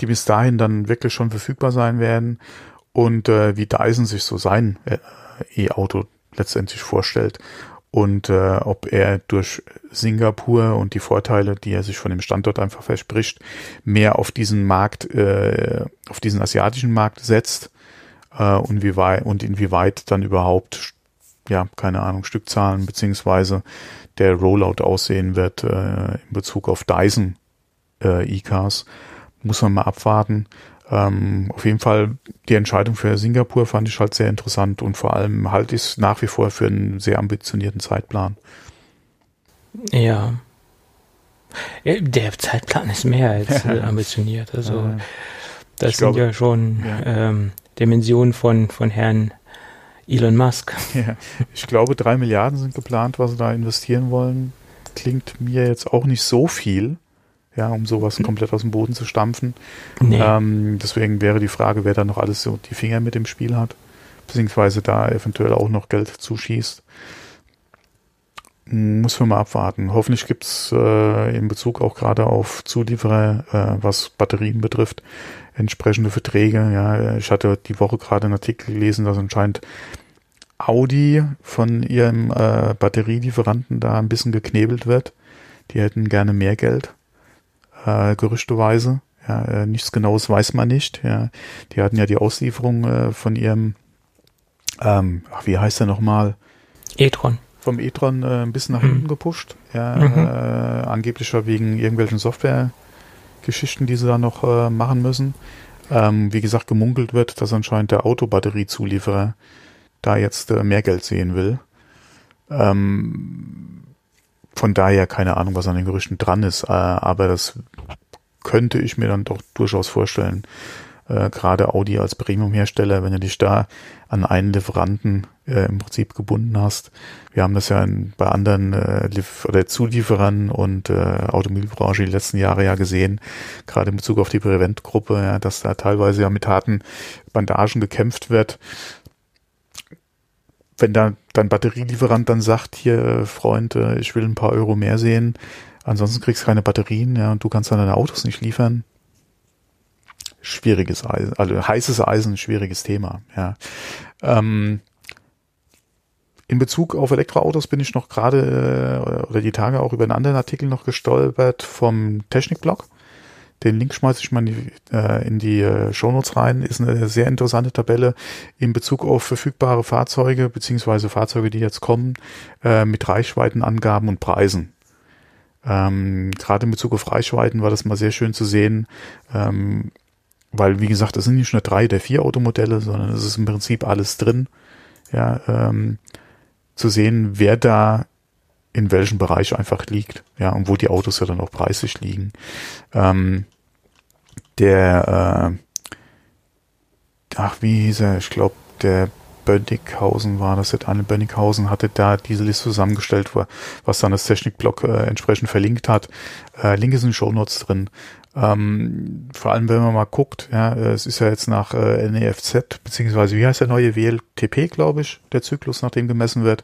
die bis dahin dann wirklich schon verfügbar sein werden und äh, wie Dyson sich so sein äh, E-Auto letztendlich vorstellt und äh, ob er durch Singapur und die Vorteile, die er sich von dem Standort einfach verspricht, mehr auf diesen Markt, äh, auf diesen asiatischen Markt setzt äh, und, wie und inwieweit dann überhaupt, ja, keine Ahnung, Stückzahlen beziehungsweise der Rollout aussehen wird äh, in Bezug auf Dyson äh, E-Cars. Muss man mal abwarten. Ähm, auf jeden Fall die Entscheidung für Singapur fand ich halt sehr interessant und vor allem halte ich es nach wie vor für einen sehr ambitionierten Zeitplan. Ja. Der Zeitplan ist mehr als ambitioniert. Also das sind glaube, ja schon ja. Ähm, Dimensionen von, von Herrn Elon Musk. Ja, ich glaube, drei Milliarden sind geplant, was sie da investieren wollen. Klingt mir jetzt auch nicht so viel, ja, um sowas komplett aus dem Boden zu stampfen. Nee. Ähm, deswegen wäre die Frage, wer da noch alles so die Finger mit dem Spiel hat, beziehungsweise da eventuell auch noch Geld zuschießt. Muss man mal abwarten. Hoffentlich gibt's äh, in Bezug auch gerade auf Zulieferer, äh, was Batterien betrifft, entsprechende Verträge. Ja, ich hatte die Woche gerade einen Artikel gelesen, dass anscheinend Audi von ihrem äh, Batterielieferanten da ein bisschen geknebelt wird. Die hätten gerne mehr Geld, äh, gerüchteweise. Ja, äh, nichts Genaues weiß man nicht. Ja, die hatten ja die Auslieferung äh, von ihrem, ähm, ach, wie heißt der nochmal? E-Tron. Vom E-Tron äh, ein bisschen nach mhm. hinten gepusht. Ja, mhm. äh, angeblich wegen irgendwelchen Software-Geschichten, die sie da noch äh, machen müssen. Ähm, wie gesagt, gemunkelt wird, dass anscheinend der Autobatteriezulieferer da jetzt äh, mehr Geld sehen will. Ähm, von daher keine Ahnung, was an den Gerüchten dran ist, äh, aber das könnte ich mir dann doch durchaus vorstellen, äh, gerade Audi als Premium-Hersteller, wenn du dich da an einen Lieferanten äh, im Prinzip gebunden hast. Wir haben das ja in, bei anderen äh, oder Zulieferern und äh, Automobilbranche die letzten Jahre ja gesehen, gerade in Bezug auf die Prevent-Gruppe, ja, dass da teilweise ja mit harten Bandagen gekämpft wird. Wenn da dein Batterielieferant dann sagt, hier Freund, äh, ich will ein paar Euro mehr sehen, ansonsten kriegst du keine Batterien, ja, und du kannst dann deine Autos nicht liefern, schwieriges Eisen, also heißes Eisen, schwieriges Thema. Ja. Ähm, in Bezug auf Elektroautos bin ich noch gerade äh, oder die Tage auch über einen anderen Artikel noch gestolpert vom Technikblog. Den Link schmeiße ich mal in die, äh, in die äh, Shownotes rein. Ist eine sehr interessante Tabelle in Bezug auf verfügbare Fahrzeuge beziehungsweise Fahrzeuge, die jetzt kommen, äh, mit Reichweitenangaben und Preisen. Ähm, Gerade in Bezug auf Reichweiten war das mal sehr schön zu sehen. Ähm, weil, wie gesagt, es sind nicht nur drei der vier Automodelle, sondern es ist im Prinzip alles drin. Ja, ähm, zu sehen, wer da in welchem Bereich einfach liegt, ja, und wo die Autos ja dann auch preislich liegen. Ähm, der, äh, ach, wie hieß er? Ich glaube, der Bönnighausen war das, der Daniel Bönnighausen hatte da diese Liste zusammengestellt, was dann das Technikblog äh, entsprechend verlinkt hat. Äh, Link ist in den Show Notes drin. Ähm, vor allem, wenn man mal guckt, ja, es ist ja jetzt nach äh, NEFZ, beziehungsweise wie heißt der neue WLTP, glaube ich, der Zyklus, nach dem gemessen wird,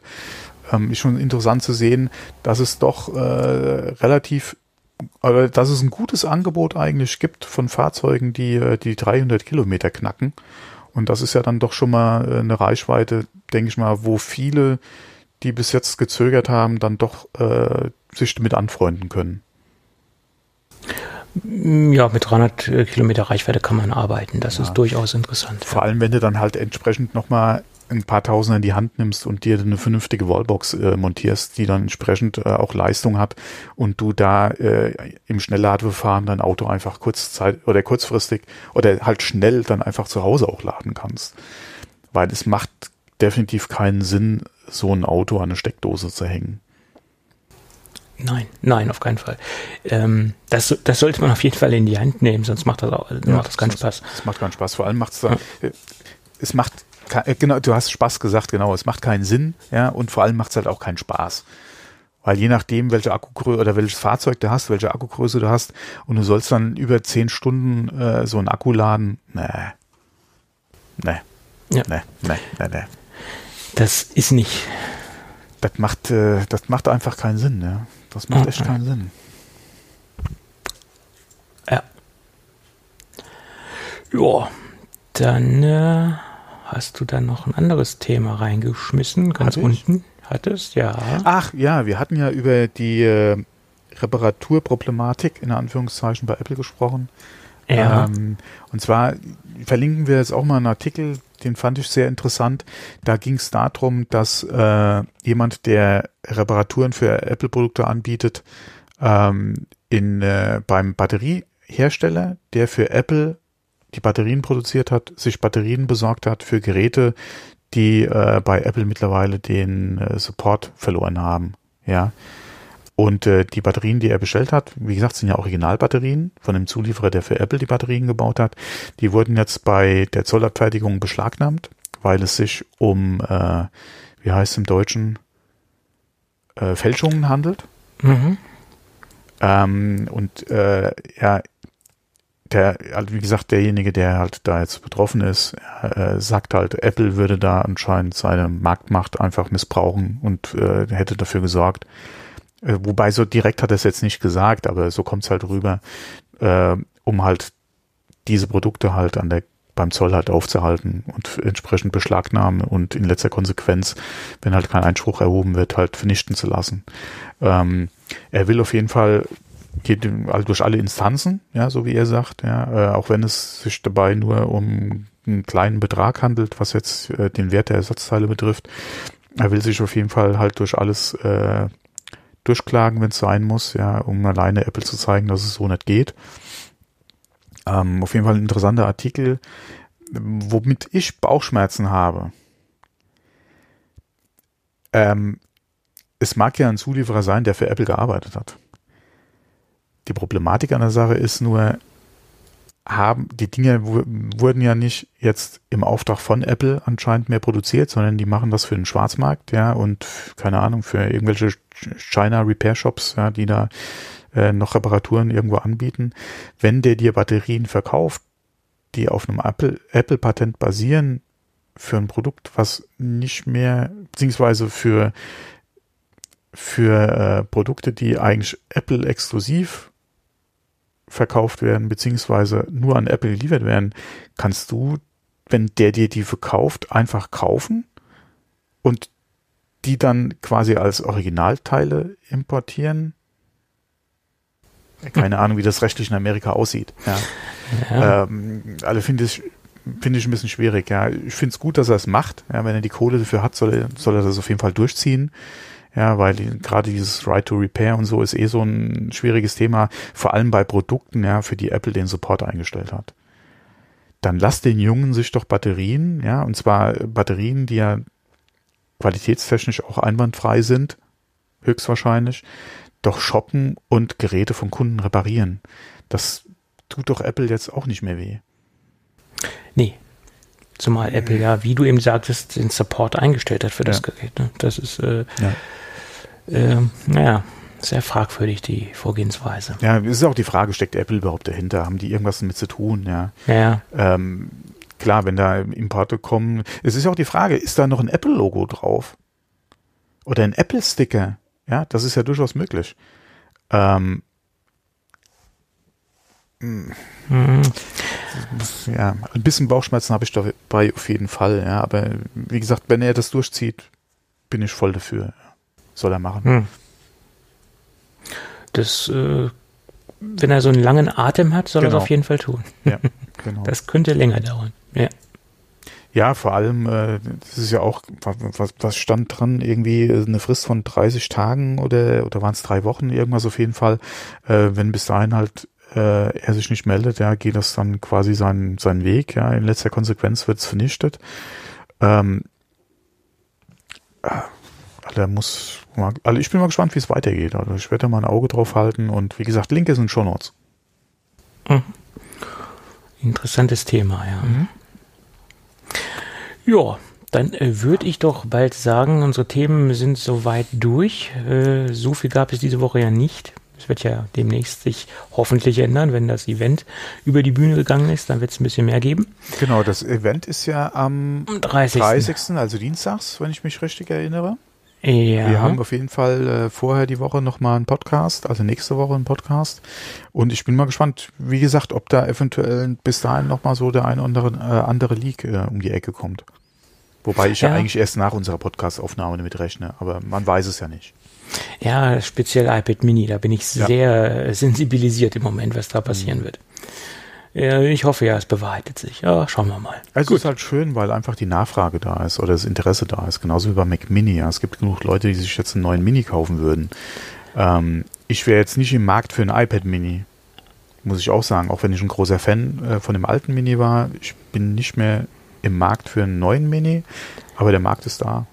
ähm, ist schon interessant zu sehen, dass es doch äh, relativ, äh, dass es ein gutes Angebot eigentlich gibt von Fahrzeugen, die äh, die 300 Kilometer knacken. Und das ist ja dann doch schon mal äh, eine Reichweite, denke ich mal, wo viele, die bis jetzt gezögert haben, dann doch äh, sich damit anfreunden können. Ja, mit 300 äh, Kilometer Reichweite kann man arbeiten. Das ja. ist durchaus interessant. Vor allem, wenn du dann halt entsprechend nochmal ein paar Tausender in die Hand nimmst und dir eine vernünftige Wallbox äh, montierst, die dann entsprechend äh, auch Leistung hat und du da äh, im Schnellladeverfahren dein Auto einfach kurzzeit oder kurzfristig oder halt schnell dann einfach zu Hause auch laden kannst. Weil es macht definitiv keinen Sinn, so ein Auto an eine Steckdose zu hängen. Nein, nein, auf keinen Fall. Ähm, das, das sollte man auf jeden Fall in die Hand nehmen, sonst macht das, auch, ja, macht das keinen Spaß. Das macht keinen Spaß. Vor allem macht es da, ja. es macht, äh, genau, du hast Spaß gesagt, genau, es macht keinen Sinn, ja, und vor allem macht es halt auch keinen Spaß. Weil je nachdem, welche Akkugröße oder welches Fahrzeug du hast, welche Akkugröße du hast, und du sollst dann über zehn Stunden äh, so einen Akku laden, nee. Nee. Ja. Nee, nee, nee, nee. Das ist nicht. Das macht, äh, das macht einfach keinen Sinn, ja. Das macht echt keinen Sinn. Ja. Ja, dann äh, hast du da noch ein anderes Thema reingeschmissen, ganz Hatte unten. Ich? Hattest, ja. Ach ja, wir hatten ja über die äh, Reparaturproblematik in Anführungszeichen bei Apple gesprochen. Ja. Ähm, und zwar verlinken wir jetzt auch mal einen Artikel, den fand ich sehr interessant. Da ging es darum, dass äh, jemand, der Reparaturen für Apple-Produkte anbietet, ähm, in, äh, beim Batteriehersteller, der für Apple die Batterien produziert hat, sich Batterien besorgt hat für Geräte, die äh, bei Apple mittlerweile den äh, Support verloren haben. Ja. Und äh, die Batterien, die er bestellt hat, wie gesagt, sind ja Originalbatterien von dem Zulieferer, der für Apple die Batterien gebaut hat. Die wurden jetzt bei der Zollabfertigung beschlagnahmt, weil es sich um, äh, wie heißt es im Deutschen, äh, Fälschungen handelt. Mhm. Ähm, und äh, ja, der, also wie gesagt, derjenige, der halt da jetzt betroffen ist, äh, sagt halt, Apple würde da anscheinend seine Marktmacht einfach missbrauchen und äh, hätte dafür gesorgt, äh, wobei so direkt hat er es jetzt nicht gesagt, aber so kommt es halt rüber, äh, um halt diese Produkte halt an der beim Zoll halt aufzuhalten und entsprechend beschlagnahmen und in letzter Konsequenz, wenn halt kein Einspruch erhoben wird, halt vernichten zu lassen. Ähm, er will auf jeden Fall geht also durch alle Instanzen, ja, so wie er sagt, ja, äh, auch wenn es sich dabei nur um einen kleinen Betrag handelt, was jetzt äh, den Wert der Ersatzteile betrifft. Er will sich auf jeden Fall halt durch alles äh, durchklagen, wenn es sein muss, ja, um alleine Apple zu zeigen, dass es so nicht geht. Ähm, auf jeden Fall ein interessanter Artikel, womit ich Bauchschmerzen habe. Ähm, es mag ja ein Zulieferer sein, der für Apple gearbeitet hat. Die Problematik an der Sache ist nur, haben, die Dinge wurden ja nicht jetzt im Auftrag von Apple anscheinend mehr produziert, sondern die machen das für den Schwarzmarkt, ja, und keine Ahnung, für irgendwelche China Repair Shops, ja, die da äh, noch Reparaturen irgendwo anbieten. Wenn der dir Batterien verkauft, die auf einem Apple, Apple Patent basieren, für ein Produkt, was nicht mehr, beziehungsweise für, für äh, Produkte, die eigentlich Apple exklusiv verkauft werden, beziehungsweise nur an Apple geliefert werden, kannst du, wenn der dir die verkauft, einfach kaufen und die dann quasi als Originalteile importieren. Keine Ahnung, wie das rechtlich in Amerika aussieht. Ja. ja. Ähm, alle finde ich, finde ich ein bisschen schwierig. Ja. Ich finde es gut, dass er es macht. Ja, wenn er die Kohle dafür hat, soll er, soll er das auf jeden Fall durchziehen. Ja, weil gerade dieses Right to Repair und so ist eh so ein schwieriges Thema, vor allem bei Produkten, ja, für die Apple den Support eingestellt hat. Dann lass den Jungen sich doch Batterien, ja, und zwar Batterien, die ja qualitätstechnisch auch einwandfrei sind, höchstwahrscheinlich, doch shoppen und Geräte von Kunden reparieren. Das tut doch Apple jetzt auch nicht mehr weh. Nee. Zumal Apple ja, wie du eben sagtest, den Support eingestellt hat für das ja. Gerät. Ne? Das ist äh, ja äh, naja, sehr fragwürdig, die Vorgehensweise. Ja, es ist auch die Frage, steckt Apple überhaupt dahinter? Haben die irgendwas damit zu tun? Ja. ja. Ähm, klar, wenn da Importe kommen. Es ist auch die Frage, ist da noch ein Apple-Logo drauf? Oder ein Apple-Sticker? Ja, das ist ja durchaus möglich. Ähm, mhm. Ja, ein bisschen Bauchschmerzen habe ich dabei auf jeden Fall, ja. Aber wie gesagt, wenn er das durchzieht, bin ich voll dafür soll er machen. Hm. Das, äh, wenn er so einen langen Atem hat, soll genau. er es auf jeden Fall tun. Ja, genau. Das könnte länger dauern. Ja. Ja, vor allem, äh, das ist ja auch, was, was stand dran, irgendwie eine Frist von 30 Tagen oder, oder waren es drei Wochen, irgendwas auf jeden Fall. Äh, wenn bis dahin halt äh, er sich nicht meldet, ja, geht das dann quasi seinen, seinen Weg, ja, in letzter Konsequenz wird es vernichtet. Ähm, der muss, also ich bin mal gespannt, wie es weitergeht. Also ich werde da mal ein Auge drauf halten und wie gesagt, Link ist in Show Notes. Mhm. Interessantes Thema, ja. Mhm. Ja, dann äh, würde ich doch bald sagen, unsere Themen sind soweit durch. Äh, so viel gab es diese Woche ja nicht. Es wird ja demnächst sich hoffentlich ändern, wenn das Event über die Bühne gegangen ist, dann wird es ein bisschen mehr geben. Genau, das Event ist ja am 30. 30. also dienstags, wenn ich mich richtig erinnere. Ja. Wir haben auf jeden Fall äh, vorher die Woche nochmal einen Podcast, also nächste Woche einen Podcast. Und ich bin mal gespannt, wie gesagt, ob da eventuell bis dahin nochmal so der ein oder andere, äh, andere Leak äh, um die Ecke kommt. Wobei ich ja. ja eigentlich erst nach unserer Podcast-Aufnahme damit rechne, aber man weiß es ja nicht. Ja, speziell iPad Mini, da bin ich ja. sehr sensibilisiert im Moment, was da passieren mhm. wird. Ich hoffe ja, es bewahrheitet sich. Ja, schauen wir mal. Also Gut. es ist halt schön, weil einfach die Nachfrage da ist oder das Interesse da ist. Genauso wie bei Mac Mini. Ja. Es gibt genug Leute, die sich jetzt einen neuen Mini kaufen würden. Ähm, ich wäre jetzt nicht im Markt für ein iPad Mini. Muss ich auch sagen. Auch wenn ich ein großer Fan äh, von dem alten Mini war. Ich bin nicht mehr im Markt für einen neuen Mini. Aber der Markt ist da.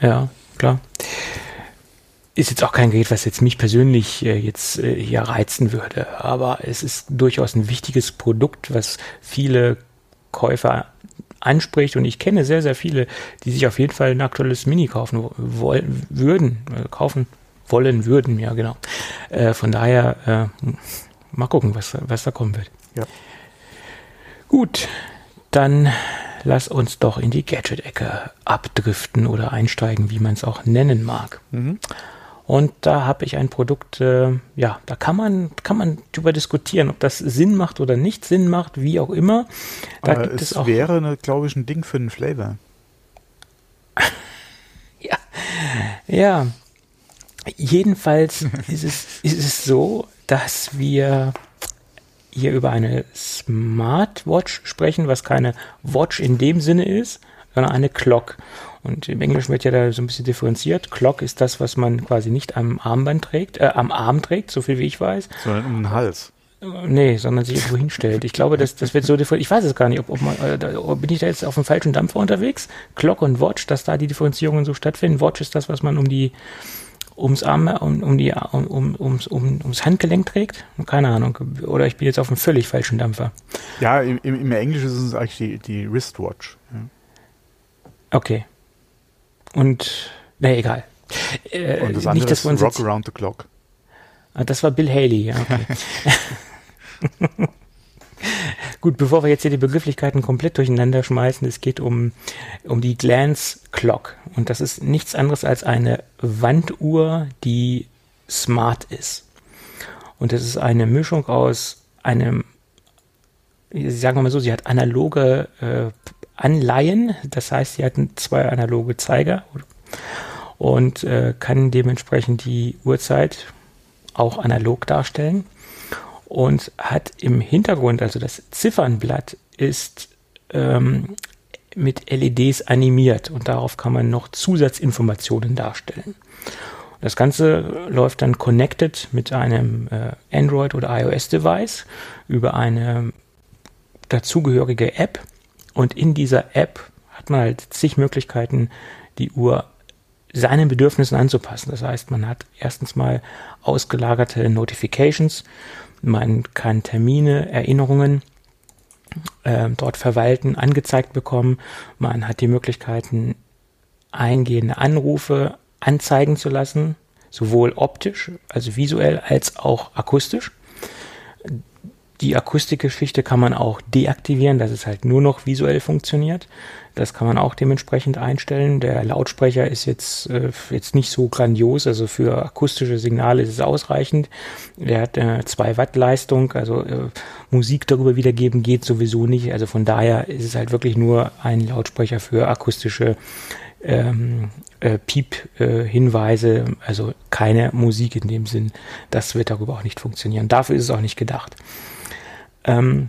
Ja, klar ist jetzt auch kein Gerät, was jetzt mich persönlich äh, jetzt äh, hier reizen würde, aber es ist durchaus ein wichtiges Produkt, was viele Käufer anspricht und ich kenne sehr, sehr viele, die sich auf jeden Fall ein aktuelles Mini kaufen wollen, würden, äh, kaufen wollen würden, ja genau. Äh, von daher äh, mal gucken, was, was da kommen wird. Ja. Gut, dann lass uns doch in die Gadget-Ecke abdriften oder einsteigen, wie man es auch nennen mag. Mhm. Und da habe ich ein Produkt, äh, ja, da kann man, kann man drüber diskutieren, ob das Sinn macht oder nicht Sinn macht, wie auch immer. Da Aber gibt es, es auch, wäre, glaube ich, ein Ding für den Flavor. ja, ja. Jedenfalls ist es, ist es so, dass wir hier über eine Smartwatch sprechen, was keine Watch in dem Sinne ist, sondern eine Clock. Und im Englischen wird ja da so ein bisschen differenziert. Clock ist das, was man quasi nicht am Armband trägt, äh, am Arm trägt, so viel wie ich weiß. Sondern um den Hals. Nee, sondern sich irgendwo hinstellt. Ich glaube, das, das wird so differenziert. Ich weiß es gar nicht, ob, ob man, äh, bin ich da jetzt auf dem falschen Dampfer unterwegs? Clock und Watch, dass da die Differenzierungen so stattfinden. Watch ist das, was man um die, ums Arm, um, um die, um, um, ums, um, ums Handgelenk trägt? Keine Ahnung. Oder ich bin jetzt auf einem völlig falschen Dampfer. Ja, im, im Englischen ist es eigentlich die, die Wristwatch. Ja. Okay. Und, na egal. Äh, Und das andere nicht, dass ist Rock Around the Clock. Ah, das war Bill Haley, ja. Okay. Gut, bevor wir jetzt hier die Begrifflichkeiten komplett durcheinander schmeißen, es geht um, um die Glance Clock. Und das ist nichts anderes als eine Wanduhr, die smart ist. Und das ist eine Mischung aus einem, sagen wir mal so, sie hat analoge äh, Anleihen, das heißt, sie hat zwei analoge Zeiger und äh, kann dementsprechend die Uhrzeit auch analog darstellen und hat im Hintergrund, also das Ziffernblatt ist ähm, mit LEDs animiert und darauf kann man noch Zusatzinformationen darstellen. Das Ganze läuft dann connected mit einem äh, Android- oder iOS-Device über eine dazugehörige App und in dieser App hat man halt zig Möglichkeiten, die Uhr seinen Bedürfnissen anzupassen. Das heißt, man hat erstens mal ausgelagerte Notifications, man kann Termine, Erinnerungen äh, dort verwalten, angezeigt bekommen. Man hat die Möglichkeiten, eingehende Anrufe anzeigen zu lassen, sowohl optisch, also visuell, als auch akustisch. Die Akustikgeschichte kann man auch deaktivieren, dass es halt nur noch visuell funktioniert. Das kann man auch dementsprechend einstellen. Der Lautsprecher ist jetzt, äh, jetzt nicht so grandios, also für akustische Signale ist es ausreichend. Der hat äh, zwei Watt Leistung, also äh, Musik darüber wiedergeben geht sowieso nicht. Also von daher ist es halt wirklich nur ein Lautsprecher für akustische ähm, äh, Piep-Hinweise, äh, also keine Musik in dem Sinn. Das wird darüber auch nicht funktionieren. Dafür ist es auch nicht gedacht. Ähm,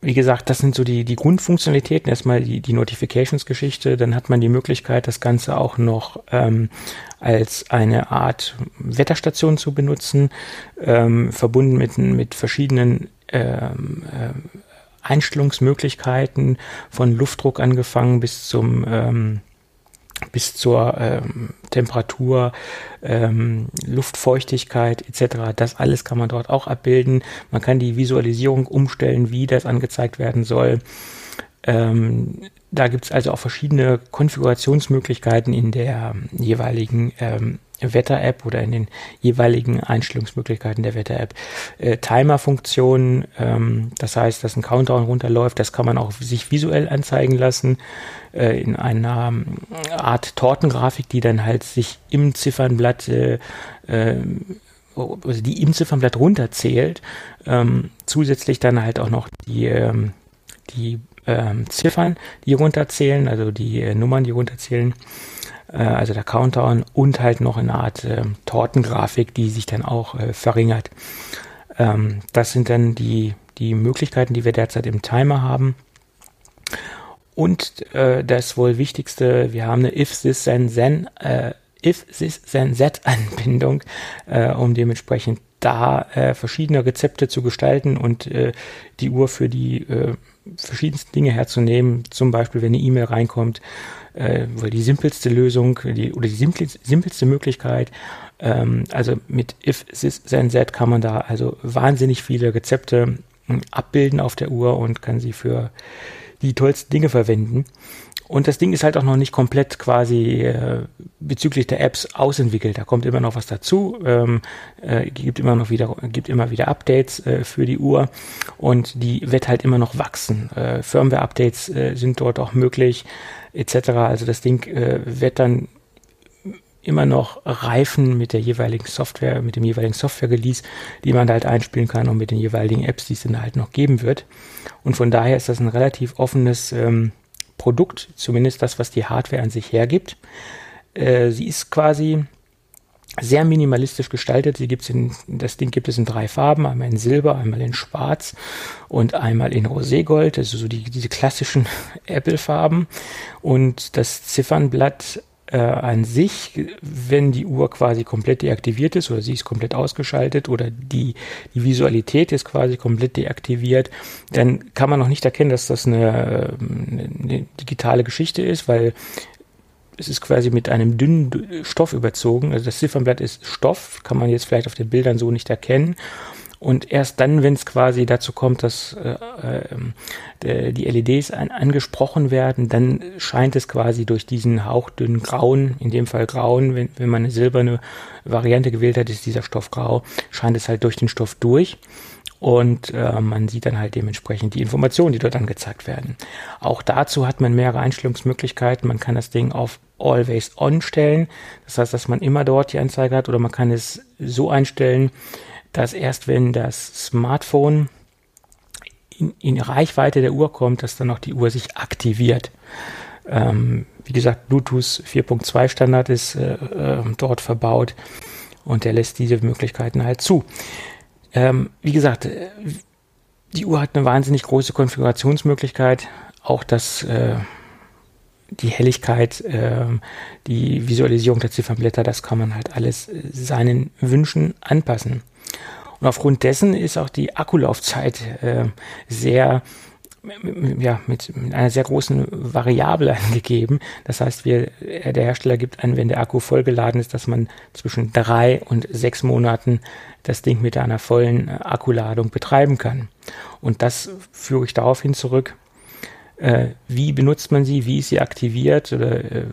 wie gesagt, das sind so die, die Grundfunktionalitäten. Erstmal die, die Notifications-Geschichte, dann hat man die Möglichkeit, das Ganze auch noch ähm, als eine Art Wetterstation zu benutzen, ähm, verbunden mit, mit verschiedenen ähm, äh, Einstellungsmöglichkeiten, von Luftdruck angefangen bis zum ähm, bis zur ähm, Temperatur, ähm, Luftfeuchtigkeit etc. Das alles kann man dort auch abbilden. Man kann die Visualisierung umstellen, wie das angezeigt werden soll. Ähm, da gibt es also auch verschiedene Konfigurationsmöglichkeiten in der jeweiligen ähm, Wetter-App oder in den jeweiligen Einstellungsmöglichkeiten der Wetter-App. Äh, Timer-Funktionen, ähm, das heißt, dass ein Countdown runterläuft, das kann man auch sich visuell anzeigen lassen äh, in einer ähm, Art Tortengrafik, die dann halt sich im Ziffernblatt äh, äh, also die im Ziffernblatt runterzählt, ähm, zusätzlich dann halt auch noch die, ähm, die ähm, Ziffern, die runterzählen, also die äh, Nummern, die runterzählen äh, also der Countdown und halt noch eine Art äh, Tortengrafik, die sich dann auch äh, verringert. Ähm, das sind dann die, die Möglichkeiten, die wir derzeit im Timer haben. Und äh, das wohl wichtigste, wir haben eine if this then then äh, if this then that Anbindung, äh, um dementsprechend da äh, verschiedene Rezepte zu gestalten und äh, die Uhr für die äh, verschiedensten Dinge herzunehmen. Zum Beispiel, wenn eine E-Mail reinkommt, äh, die simpelste Lösung die, oder die simpelste, simpelste Möglichkeit. Ähm, also mit if this then that kann man da also wahnsinnig viele Rezepte hm, abbilden auf der Uhr und kann sie für die tollsten Dinge verwenden. Und das Ding ist halt auch noch nicht komplett quasi äh, bezüglich der Apps ausentwickelt. Da kommt immer noch was dazu, ähm, äh, gibt immer noch wieder, gibt immer wieder Updates äh, für die Uhr und die wird halt immer noch wachsen. Äh, Firmware-Updates äh, sind dort auch möglich, etc. Also das Ding äh, wird dann immer noch reifen mit der jeweiligen Software, mit dem jeweiligen Software-Release, die man da halt einspielen kann und mit den jeweiligen Apps, die es dann halt noch geben wird. Und von daher ist das ein relativ offenes ähm, Produkt, zumindest das, was die Hardware an sich hergibt. Äh, sie ist quasi sehr minimalistisch gestaltet. Sie gibt's in, das Ding gibt es in drei Farben, einmal in Silber, einmal in Schwarz und einmal in Roségold, also so die, diese klassischen Apple-Farben. Und das Ziffernblatt äh, an sich, wenn die Uhr quasi komplett deaktiviert ist oder sie ist komplett ausgeschaltet oder die, die Visualität ist quasi komplett deaktiviert, dann kann man noch nicht erkennen, dass das eine, eine digitale Geschichte ist, weil es ist quasi mit einem dünnen Stoff überzogen. Also das Ziffernblatt ist Stoff, kann man jetzt vielleicht auf den Bildern so nicht erkennen. Und erst dann, wenn es quasi dazu kommt, dass äh, äh, die LEDs an, angesprochen werden, dann scheint es quasi durch diesen hauchdünnen Grauen, in dem Fall Grauen, wenn, wenn man eine silberne Variante gewählt hat, ist dieser Stoff grau, scheint es halt durch den Stoff durch und äh, man sieht dann halt dementsprechend die Informationen, die dort angezeigt werden. Auch dazu hat man mehrere Einstellungsmöglichkeiten. Man kann das Ding auf Always On stellen, das heißt, dass man immer dort die Anzeige hat, oder man kann es so einstellen, dass erst wenn das Smartphone in, in Reichweite der Uhr kommt, dass dann auch die Uhr sich aktiviert. Ähm, wie gesagt, Bluetooth 4.2 Standard ist äh, äh, dort verbaut und der lässt diese Möglichkeiten halt zu. Ähm, wie gesagt, äh, die Uhr hat eine wahnsinnig große Konfigurationsmöglichkeit. Auch das, äh, die Helligkeit, äh, die Visualisierung der Ziffernblätter, das kann man halt alles äh, seinen Wünschen anpassen. Und aufgrund dessen ist auch die Akkulaufzeit äh, sehr ja, mit, mit einer sehr großen Variable angegeben. Das heißt, wir, äh, der Hersteller gibt an, wenn der Akku vollgeladen ist, dass man zwischen drei und sechs Monaten das Ding mit einer vollen äh, Akkuladung betreiben kann. Und das führe ich daraufhin zurück, äh, wie benutzt man sie, wie ist sie aktiviert oder äh,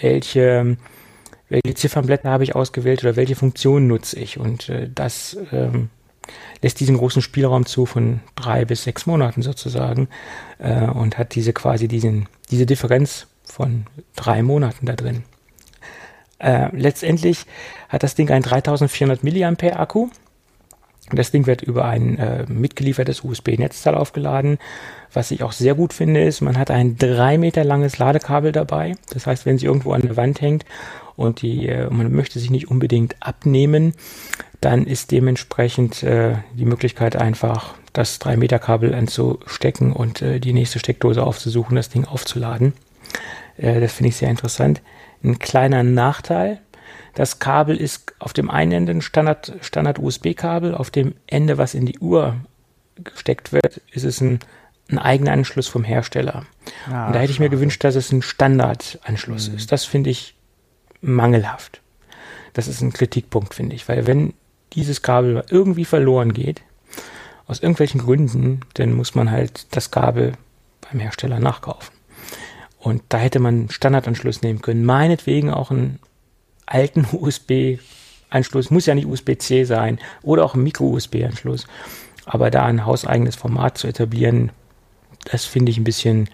welche, welche Ziffernblätter habe ich ausgewählt oder welche Funktionen nutze ich. Und äh, das ähm, lässt diesen großen Spielraum zu von drei bis sechs Monaten sozusagen äh, und hat diese quasi diesen, diese Differenz von drei Monaten da drin. Äh, letztendlich hat das Ding ein 3400 mAh Akku. Das Ding wird über ein äh, mitgeliefertes USB-Netzteil aufgeladen. Was ich auch sehr gut finde, ist, man hat ein drei Meter langes Ladekabel dabei. Das heißt, wenn sie irgendwo an der Wand hängt und die, äh, man möchte sich nicht unbedingt abnehmen, dann ist dementsprechend äh, die Möglichkeit einfach, das 3 Meter Kabel anzustecken und äh, die nächste Steckdose aufzusuchen, das Ding aufzuladen. Äh, das finde ich sehr interessant. Ein kleiner Nachteil, das Kabel ist auf dem einen Ende ein Standard, Standard USB-Kabel, auf dem Ende, was in die Uhr gesteckt wird, ist es ein, ein eigener Anschluss vom Hersteller. Ah, und da hätte ich mir gewünscht, dass es ein Standardanschluss mhm. ist. Das finde ich mangelhaft. Das ist ein Kritikpunkt, finde ich, weil wenn dieses Kabel irgendwie verloren geht, aus irgendwelchen Gründen, dann muss man halt das Kabel beim Hersteller nachkaufen. Und da hätte man einen Standardanschluss nehmen können. Meinetwegen auch einen alten USB-Anschluss, muss ja nicht USB-C sein, oder auch ein Micro-USB-Anschluss. Aber da ein hauseigenes Format zu etablieren, das finde ich ein bisschen,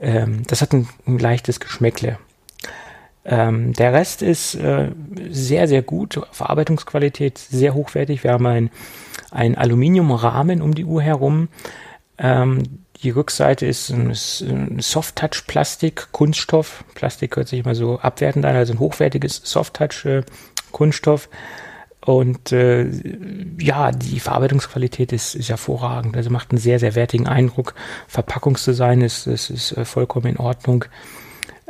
ähm, das hat ein, ein leichtes Geschmäckle. Ähm, der Rest ist äh, sehr, sehr gut. Verarbeitungsqualität sehr hochwertig. Wir haben ein, ein Aluminiumrahmen um die Uhr herum. Ähm, die Rückseite ist ein, ein Soft-Touch-Plastik, Kunststoff. Plastik hört sich immer so abwertend an, also ein hochwertiges Soft-Touch-Kunststoff. Und äh, ja, die Verarbeitungsqualität ist, ist hervorragend. Also macht einen sehr, sehr wertigen Eindruck. Verpackungsdesign ist, ist, ist äh, vollkommen in Ordnung.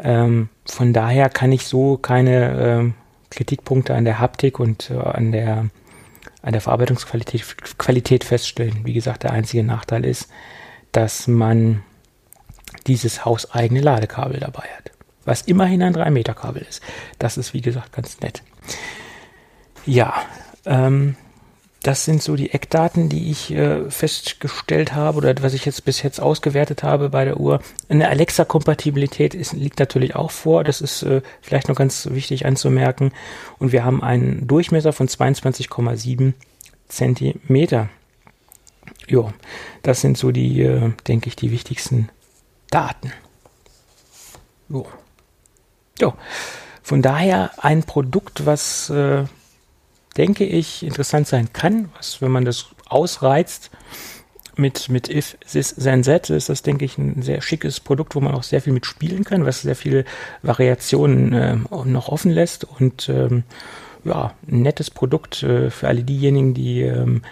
Ähm, von daher kann ich so keine ähm, Kritikpunkte an der Haptik und äh, an der an der Verarbeitungsqualität Qualität feststellen. Wie gesagt, der einzige Nachteil ist, dass man dieses hauseigene Ladekabel dabei hat. Was immerhin ein 3 Meter Kabel ist. Das ist, wie gesagt, ganz nett. Ja, ähm, das sind so die Eckdaten, die ich äh, festgestellt habe oder was ich jetzt bis jetzt ausgewertet habe bei der Uhr. Eine Alexa-Kompatibilität liegt natürlich auch vor. Das ist äh, vielleicht noch ganz wichtig anzumerken. Und wir haben einen Durchmesser von 22,7 Zentimeter. Jo, das sind so die, äh, denke ich, die wichtigsten Daten. Jo. jo. Von daher ein Produkt, was äh, denke ich, interessant sein kann, was, wenn man das ausreizt mit, mit If This Then That, ist das, denke ich, ein sehr schickes Produkt, wo man auch sehr viel mit spielen kann, was sehr viele Variationen äh, noch offen lässt und ähm, ja, ein nettes Produkt äh, für alle diejenigen, die ähm,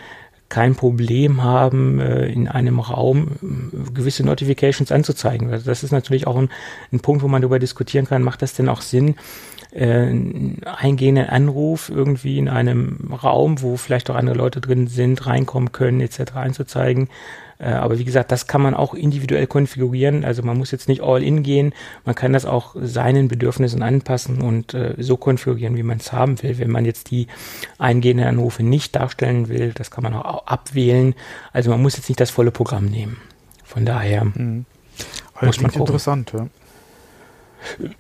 kein Problem haben, äh, in einem Raum äh, gewisse Notifications anzuzeigen. Also das ist natürlich auch ein, ein Punkt, wo man darüber diskutieren kann, macht das denn auch Sinn, äh, eingehenden Anruf irgendwie in einem Raum, wo vielleicht auch andere Leute drin sind, reinkommen können, etc. einzuzeigen. Äh, aber wie gesagt, das kann man auch individuell konfigurieren. Also man muss jetzt nicht all in gehen. Man kann das auch seinen Bedürfnissen anpassen und äh, so konfigurieren, wie man es haben will. Wenn man jetzt die eingehenden Anrufe nicht darstellen will, das kann man auch abwählen. Also man muss jetzt nicht das volle Programm nehmen. Von daher mhm. muss man gucken. interessant, ja.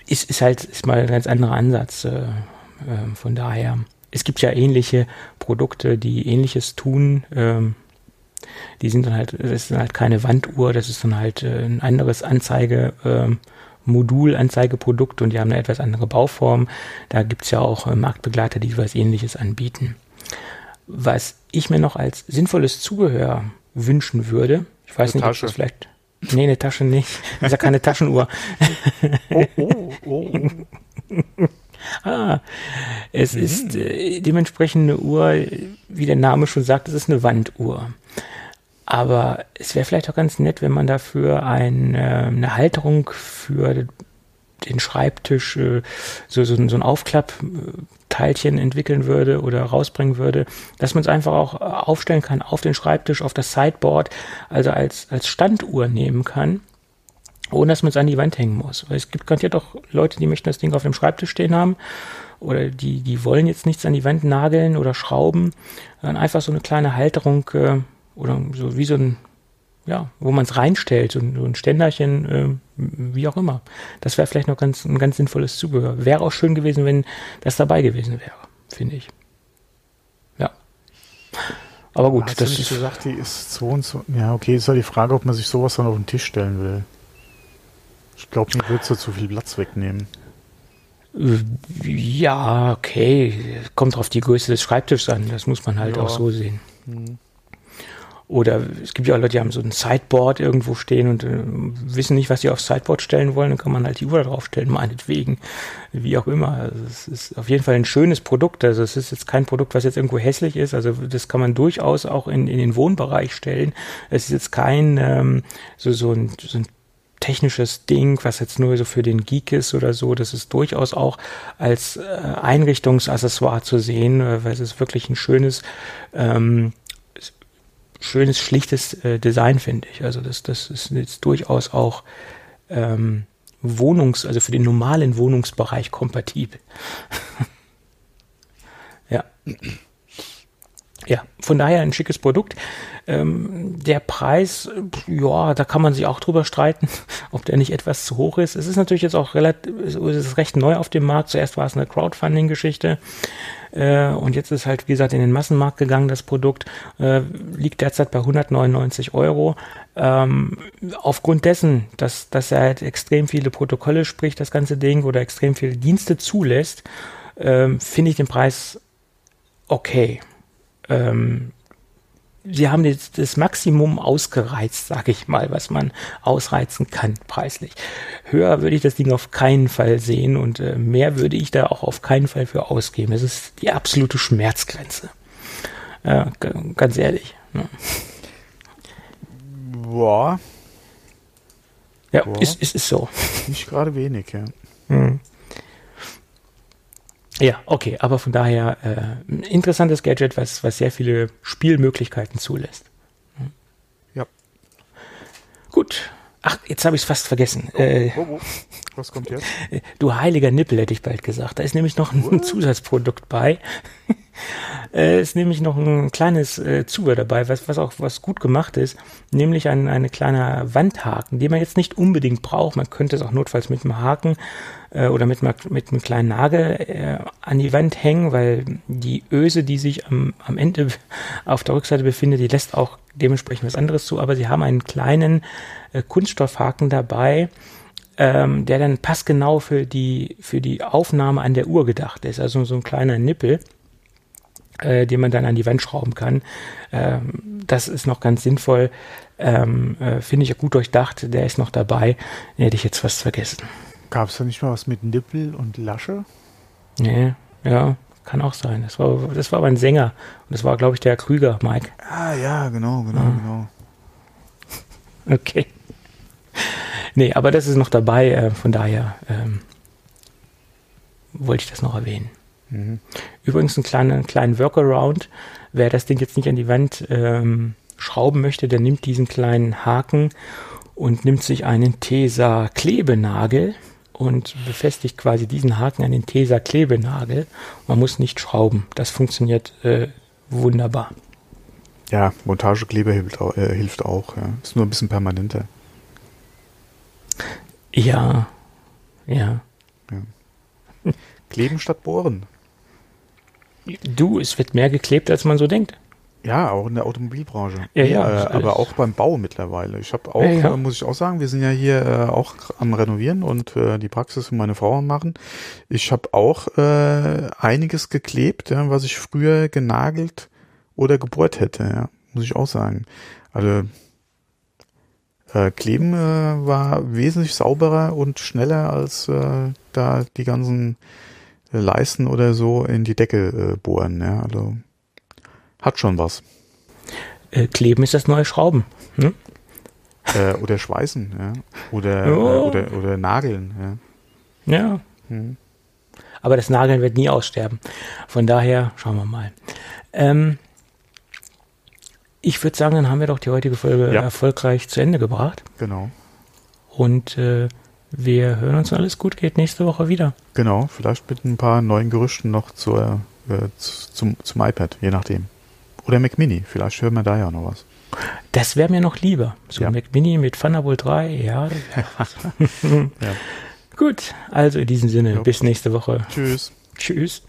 Ist, ist halt ist mal ein ganz anderer Ansatz. Äh, äh, von daher, es gibt ja ähnliche Produkte, die ähnliches tun. Ähm, die sind dann halt, das ist dann halt keine Wanduhr, das ist dann halt äh, ein anderes Anzeige. Ähm, Modul, Anzeigeprodukt und die haben eine etwas andere Bauform. Da gibt es ja auch äh, Marktbegleiter, die was ähnliches anbieten. Was ich mir noch als sinnvolles Zubehör wünschen würde, ich weiß eine nicht, Tasche. ob das vielleicht. Nee, eine Tasche nicht. Das ist ja keine Taschenuhr. oh, oh, oh. ah, es mhm. ist äh, dementsprechend eine Uhr, wie der Name schon sagt, es ist eine Wanduhr. Aber es wäre vielleicht auch ganz nett, wenn man dafür ein, äh, eine Halterung für den Schreibtisch, äh, so, so, so ein Aufklappteilchen entwickeln würde oder rausbringen würde, dass man es einfach auch aufstellen kann auf den Schreibtisch, auf das Sideboard, also als, als Standuhr nehmen kann ohne dass man es an die Wand hängen muss. Weil es gibt garantiert auch Leute, die möchten das Ding auf dem Schreibtisch stehen haben oder die, die wollen jetzt nichts an die Wand nageln oder schrauben. Dann einfach so eine kleine Halterung äh, oder so wie so ein, ja, wo man es reinstellt, so, so, ein Ständerchen, äh, wie auch immer. Das wäre vielleicht noch ganz, ein ganz sinnvolles Zubehör. Wäre auch schön gewesen, wenn das dabei gewesen wäre, finde ich. Ja. Aber gut, Hast das du nicht ist. gesagt, die ist so und so. Ja, okay, ist ja die Frage, ob man sich sowas dann auf den Tisch stellen will. Ich glaube, mir würde zu viel Platz wegnehmen. Ja, okay. Kommt auf die Größe des Schreibtischs an. Das muss man halt ja. auch so sehen. Hm. Oder es gibt ja auch Leute, die haben so ein Sideboard irgendwo stehen und äh, wissen nicht, was sie aufs Sideboard stellen wollen. Dann kann man halt die Uhr darauf stellen, meinetwegen. Wie auch immer. Also es ist auf jeden Fall ein schönes Produkt. Also es ist jetzt kein Produkt, was jetzt irgendwo hässlich ist. Also das kann man durchaus auch in, in den Wohnbereich stellen. Es ist jetzt kein ähm, so, so ein, so ein technisches Ding, was jetzt nur so für den Geek ist oder so. Das ist durchaus auch als äh, Einrichtungsaccessoire zu sehen, äh, weil es ist wirklich ein schönes, ähm, schönes, schlichtes äh, Design, finde ich. Also das, das ist jetzt durchaus auch ähm, Wohnungs-, also für den normalen Wohnungsbereich kompatibel. ja. Ja, von daher ein schickes Produkt. Ähm, der Preis, ja, da kann man sich auch drüber streiten, ob der nicht etwas zu hoch ist. Es ist natürlich jetzt auch relativ, es ist recht neu auf dem Markt. Zuerst war es eine Crowdfunding-Geschichte. Äh, und jetzt ist halt, wie gesagt, in den Massenmarkt gegangen, das Produkt, äh, liegt derzeit bei 199 Euro. Ähm, aufgrund dessen, dass, dass er halt extrem viele Protokolle spricht, das ganze Ding, oder extrem viele Dienste zulässt, äh, finde ich den Preis okay ähm, sie haben jetzt das Maximum ausgereizt, sage ich mal, was man ausreizen kann preislich. Höher würde ich das Ding auf keinen Fall sehen und äh, mehr würde ich da auch auf keinen Fall für ausgeben. Das ist die absolute Schmerzgrenze. Äh, ganz ehrlich. Ne? Boah. Ja, Boah. Ist, ist, ist so. Nicht gerade wenig, ja. Hm. Ja, okay, aber von daher äh, ein interessantes Gadget, was, was sehr viele Spielmöglichkeiten zulässt. Hm. Ja. Gut. Ach, jetzt habe ich es fast vergessen. Oh, äh, oh, oh. Was kommt jetzt? Du heiliger Nippel, hätte ich bald gesagt. Da ist nämlich noch ein What? Zusatzprodukt bei. äh, ist nämlich noch ein kleines äh, Zubehör dabei, was, was auch was gut gemacht ist, nämlich ein, eine kleine Wandhaken, den man jetzt nicht unbedingt braucht. Man könnte es auch notfalls mit einem Haken äh, oder mit, mit einem kleinen Nagel äh, an die Wand hängen, weil die Öse, die sich am, am Ende auf der Rückseite befindet, die lässt auch dementsprechend was anderes zu, aber sie haben einen kleinen äh, Kunststoffhaken dabei, ähm, der dann passgenau für die, für die Aufnahme an der Uhr gedacht ist. Also so ein kleiner Nippel, äh, den man dann an die Wand schrauben kann. Ähm, das ist noch ganz sinnvoll. Ähm, äh, Finde ich gut durchdacht. Der ist noch dabei. Den hätte ich jetzt fast vergessen. Gab es da nicht mal was mit Nippel und Lasche? Nee, ja, kann auch sein. Das war, das war aber ein Sänger. Und das war, glaube ich, der Krüger, Mike. Ah, ja, genau, genau, ah. genau. Okay. Nee, aber das ist noch dabei, äh, von daher ähm, wollte ich das noch erwähnen. Mhm. Übrigens ein kleiner, kleinen Workaround, wer das Ding jetzt nicht an die Wand ähm, schrauben möchte, der nimmt diesen kleinen Haken und nimmt sich einen Tesa Klebenagel und befestigt quasi diesen Haken an den Tesa Klebenagel. Man muss nicht schrauben. Das funktioniert äh, wunderbar. Ja, Montagekleber hilft, auch, äh, hilft auch. Ja. Ist nur ein bisschen permanenter. Ja, ja. ja. Kleben statt bohren. Du, es wird mehr geklebt, als man so denkt. Ja, auch in der Automobilbranche. Ja, ja. Äh, aber auch beim Bau mittlerweile. Ich habe auch, Ja, ja. Äh, muss ich auch sagen, wir sind ja hier äh, auch am Renovieren und äh, die Praxis für meine Frau am machen. Ich habe auch äh, einiges geklebt, ja, was ich früher genagelt oder gebohrt hätte, ja, muss ich auch sagen. Also äh, Kleben äh, war wesentlich sauberer und schneller als äh, da die ganzen Leisten oder so in die Decke äh, bohren. Ja, also hat schon was. Äh, Kleben ist das neue Schrauben. Hm? Äh, oder schweißen, ja. Oder, äh, oder, oder nageln, ja. Ja. Hm. Aber das Nageln wird nie aussterben. Von daher schauen wir mal. Ähm, ich würde sagen, dann haben wir doch die heutige Folge Ja. erfolgreich zu Ende gebracht. Genau. Und äh, wir hören uns, wenn alles gut geht, nächste Woche wieder. Genau. Vielleicht mit ein paar neuen Gerüchten noch zur, äh, zum, zum iPad, je nachdem. Oder Mac Mini. Vielleicht hören wir da ja noch was. Das wäre mir noch lieber. So Ja. Mac Mini mit Thunderbolt 3, ja. Ja. Gut, also in diesem Sinne, Jo. bis nächste Woche. Tschüss. Tschüss.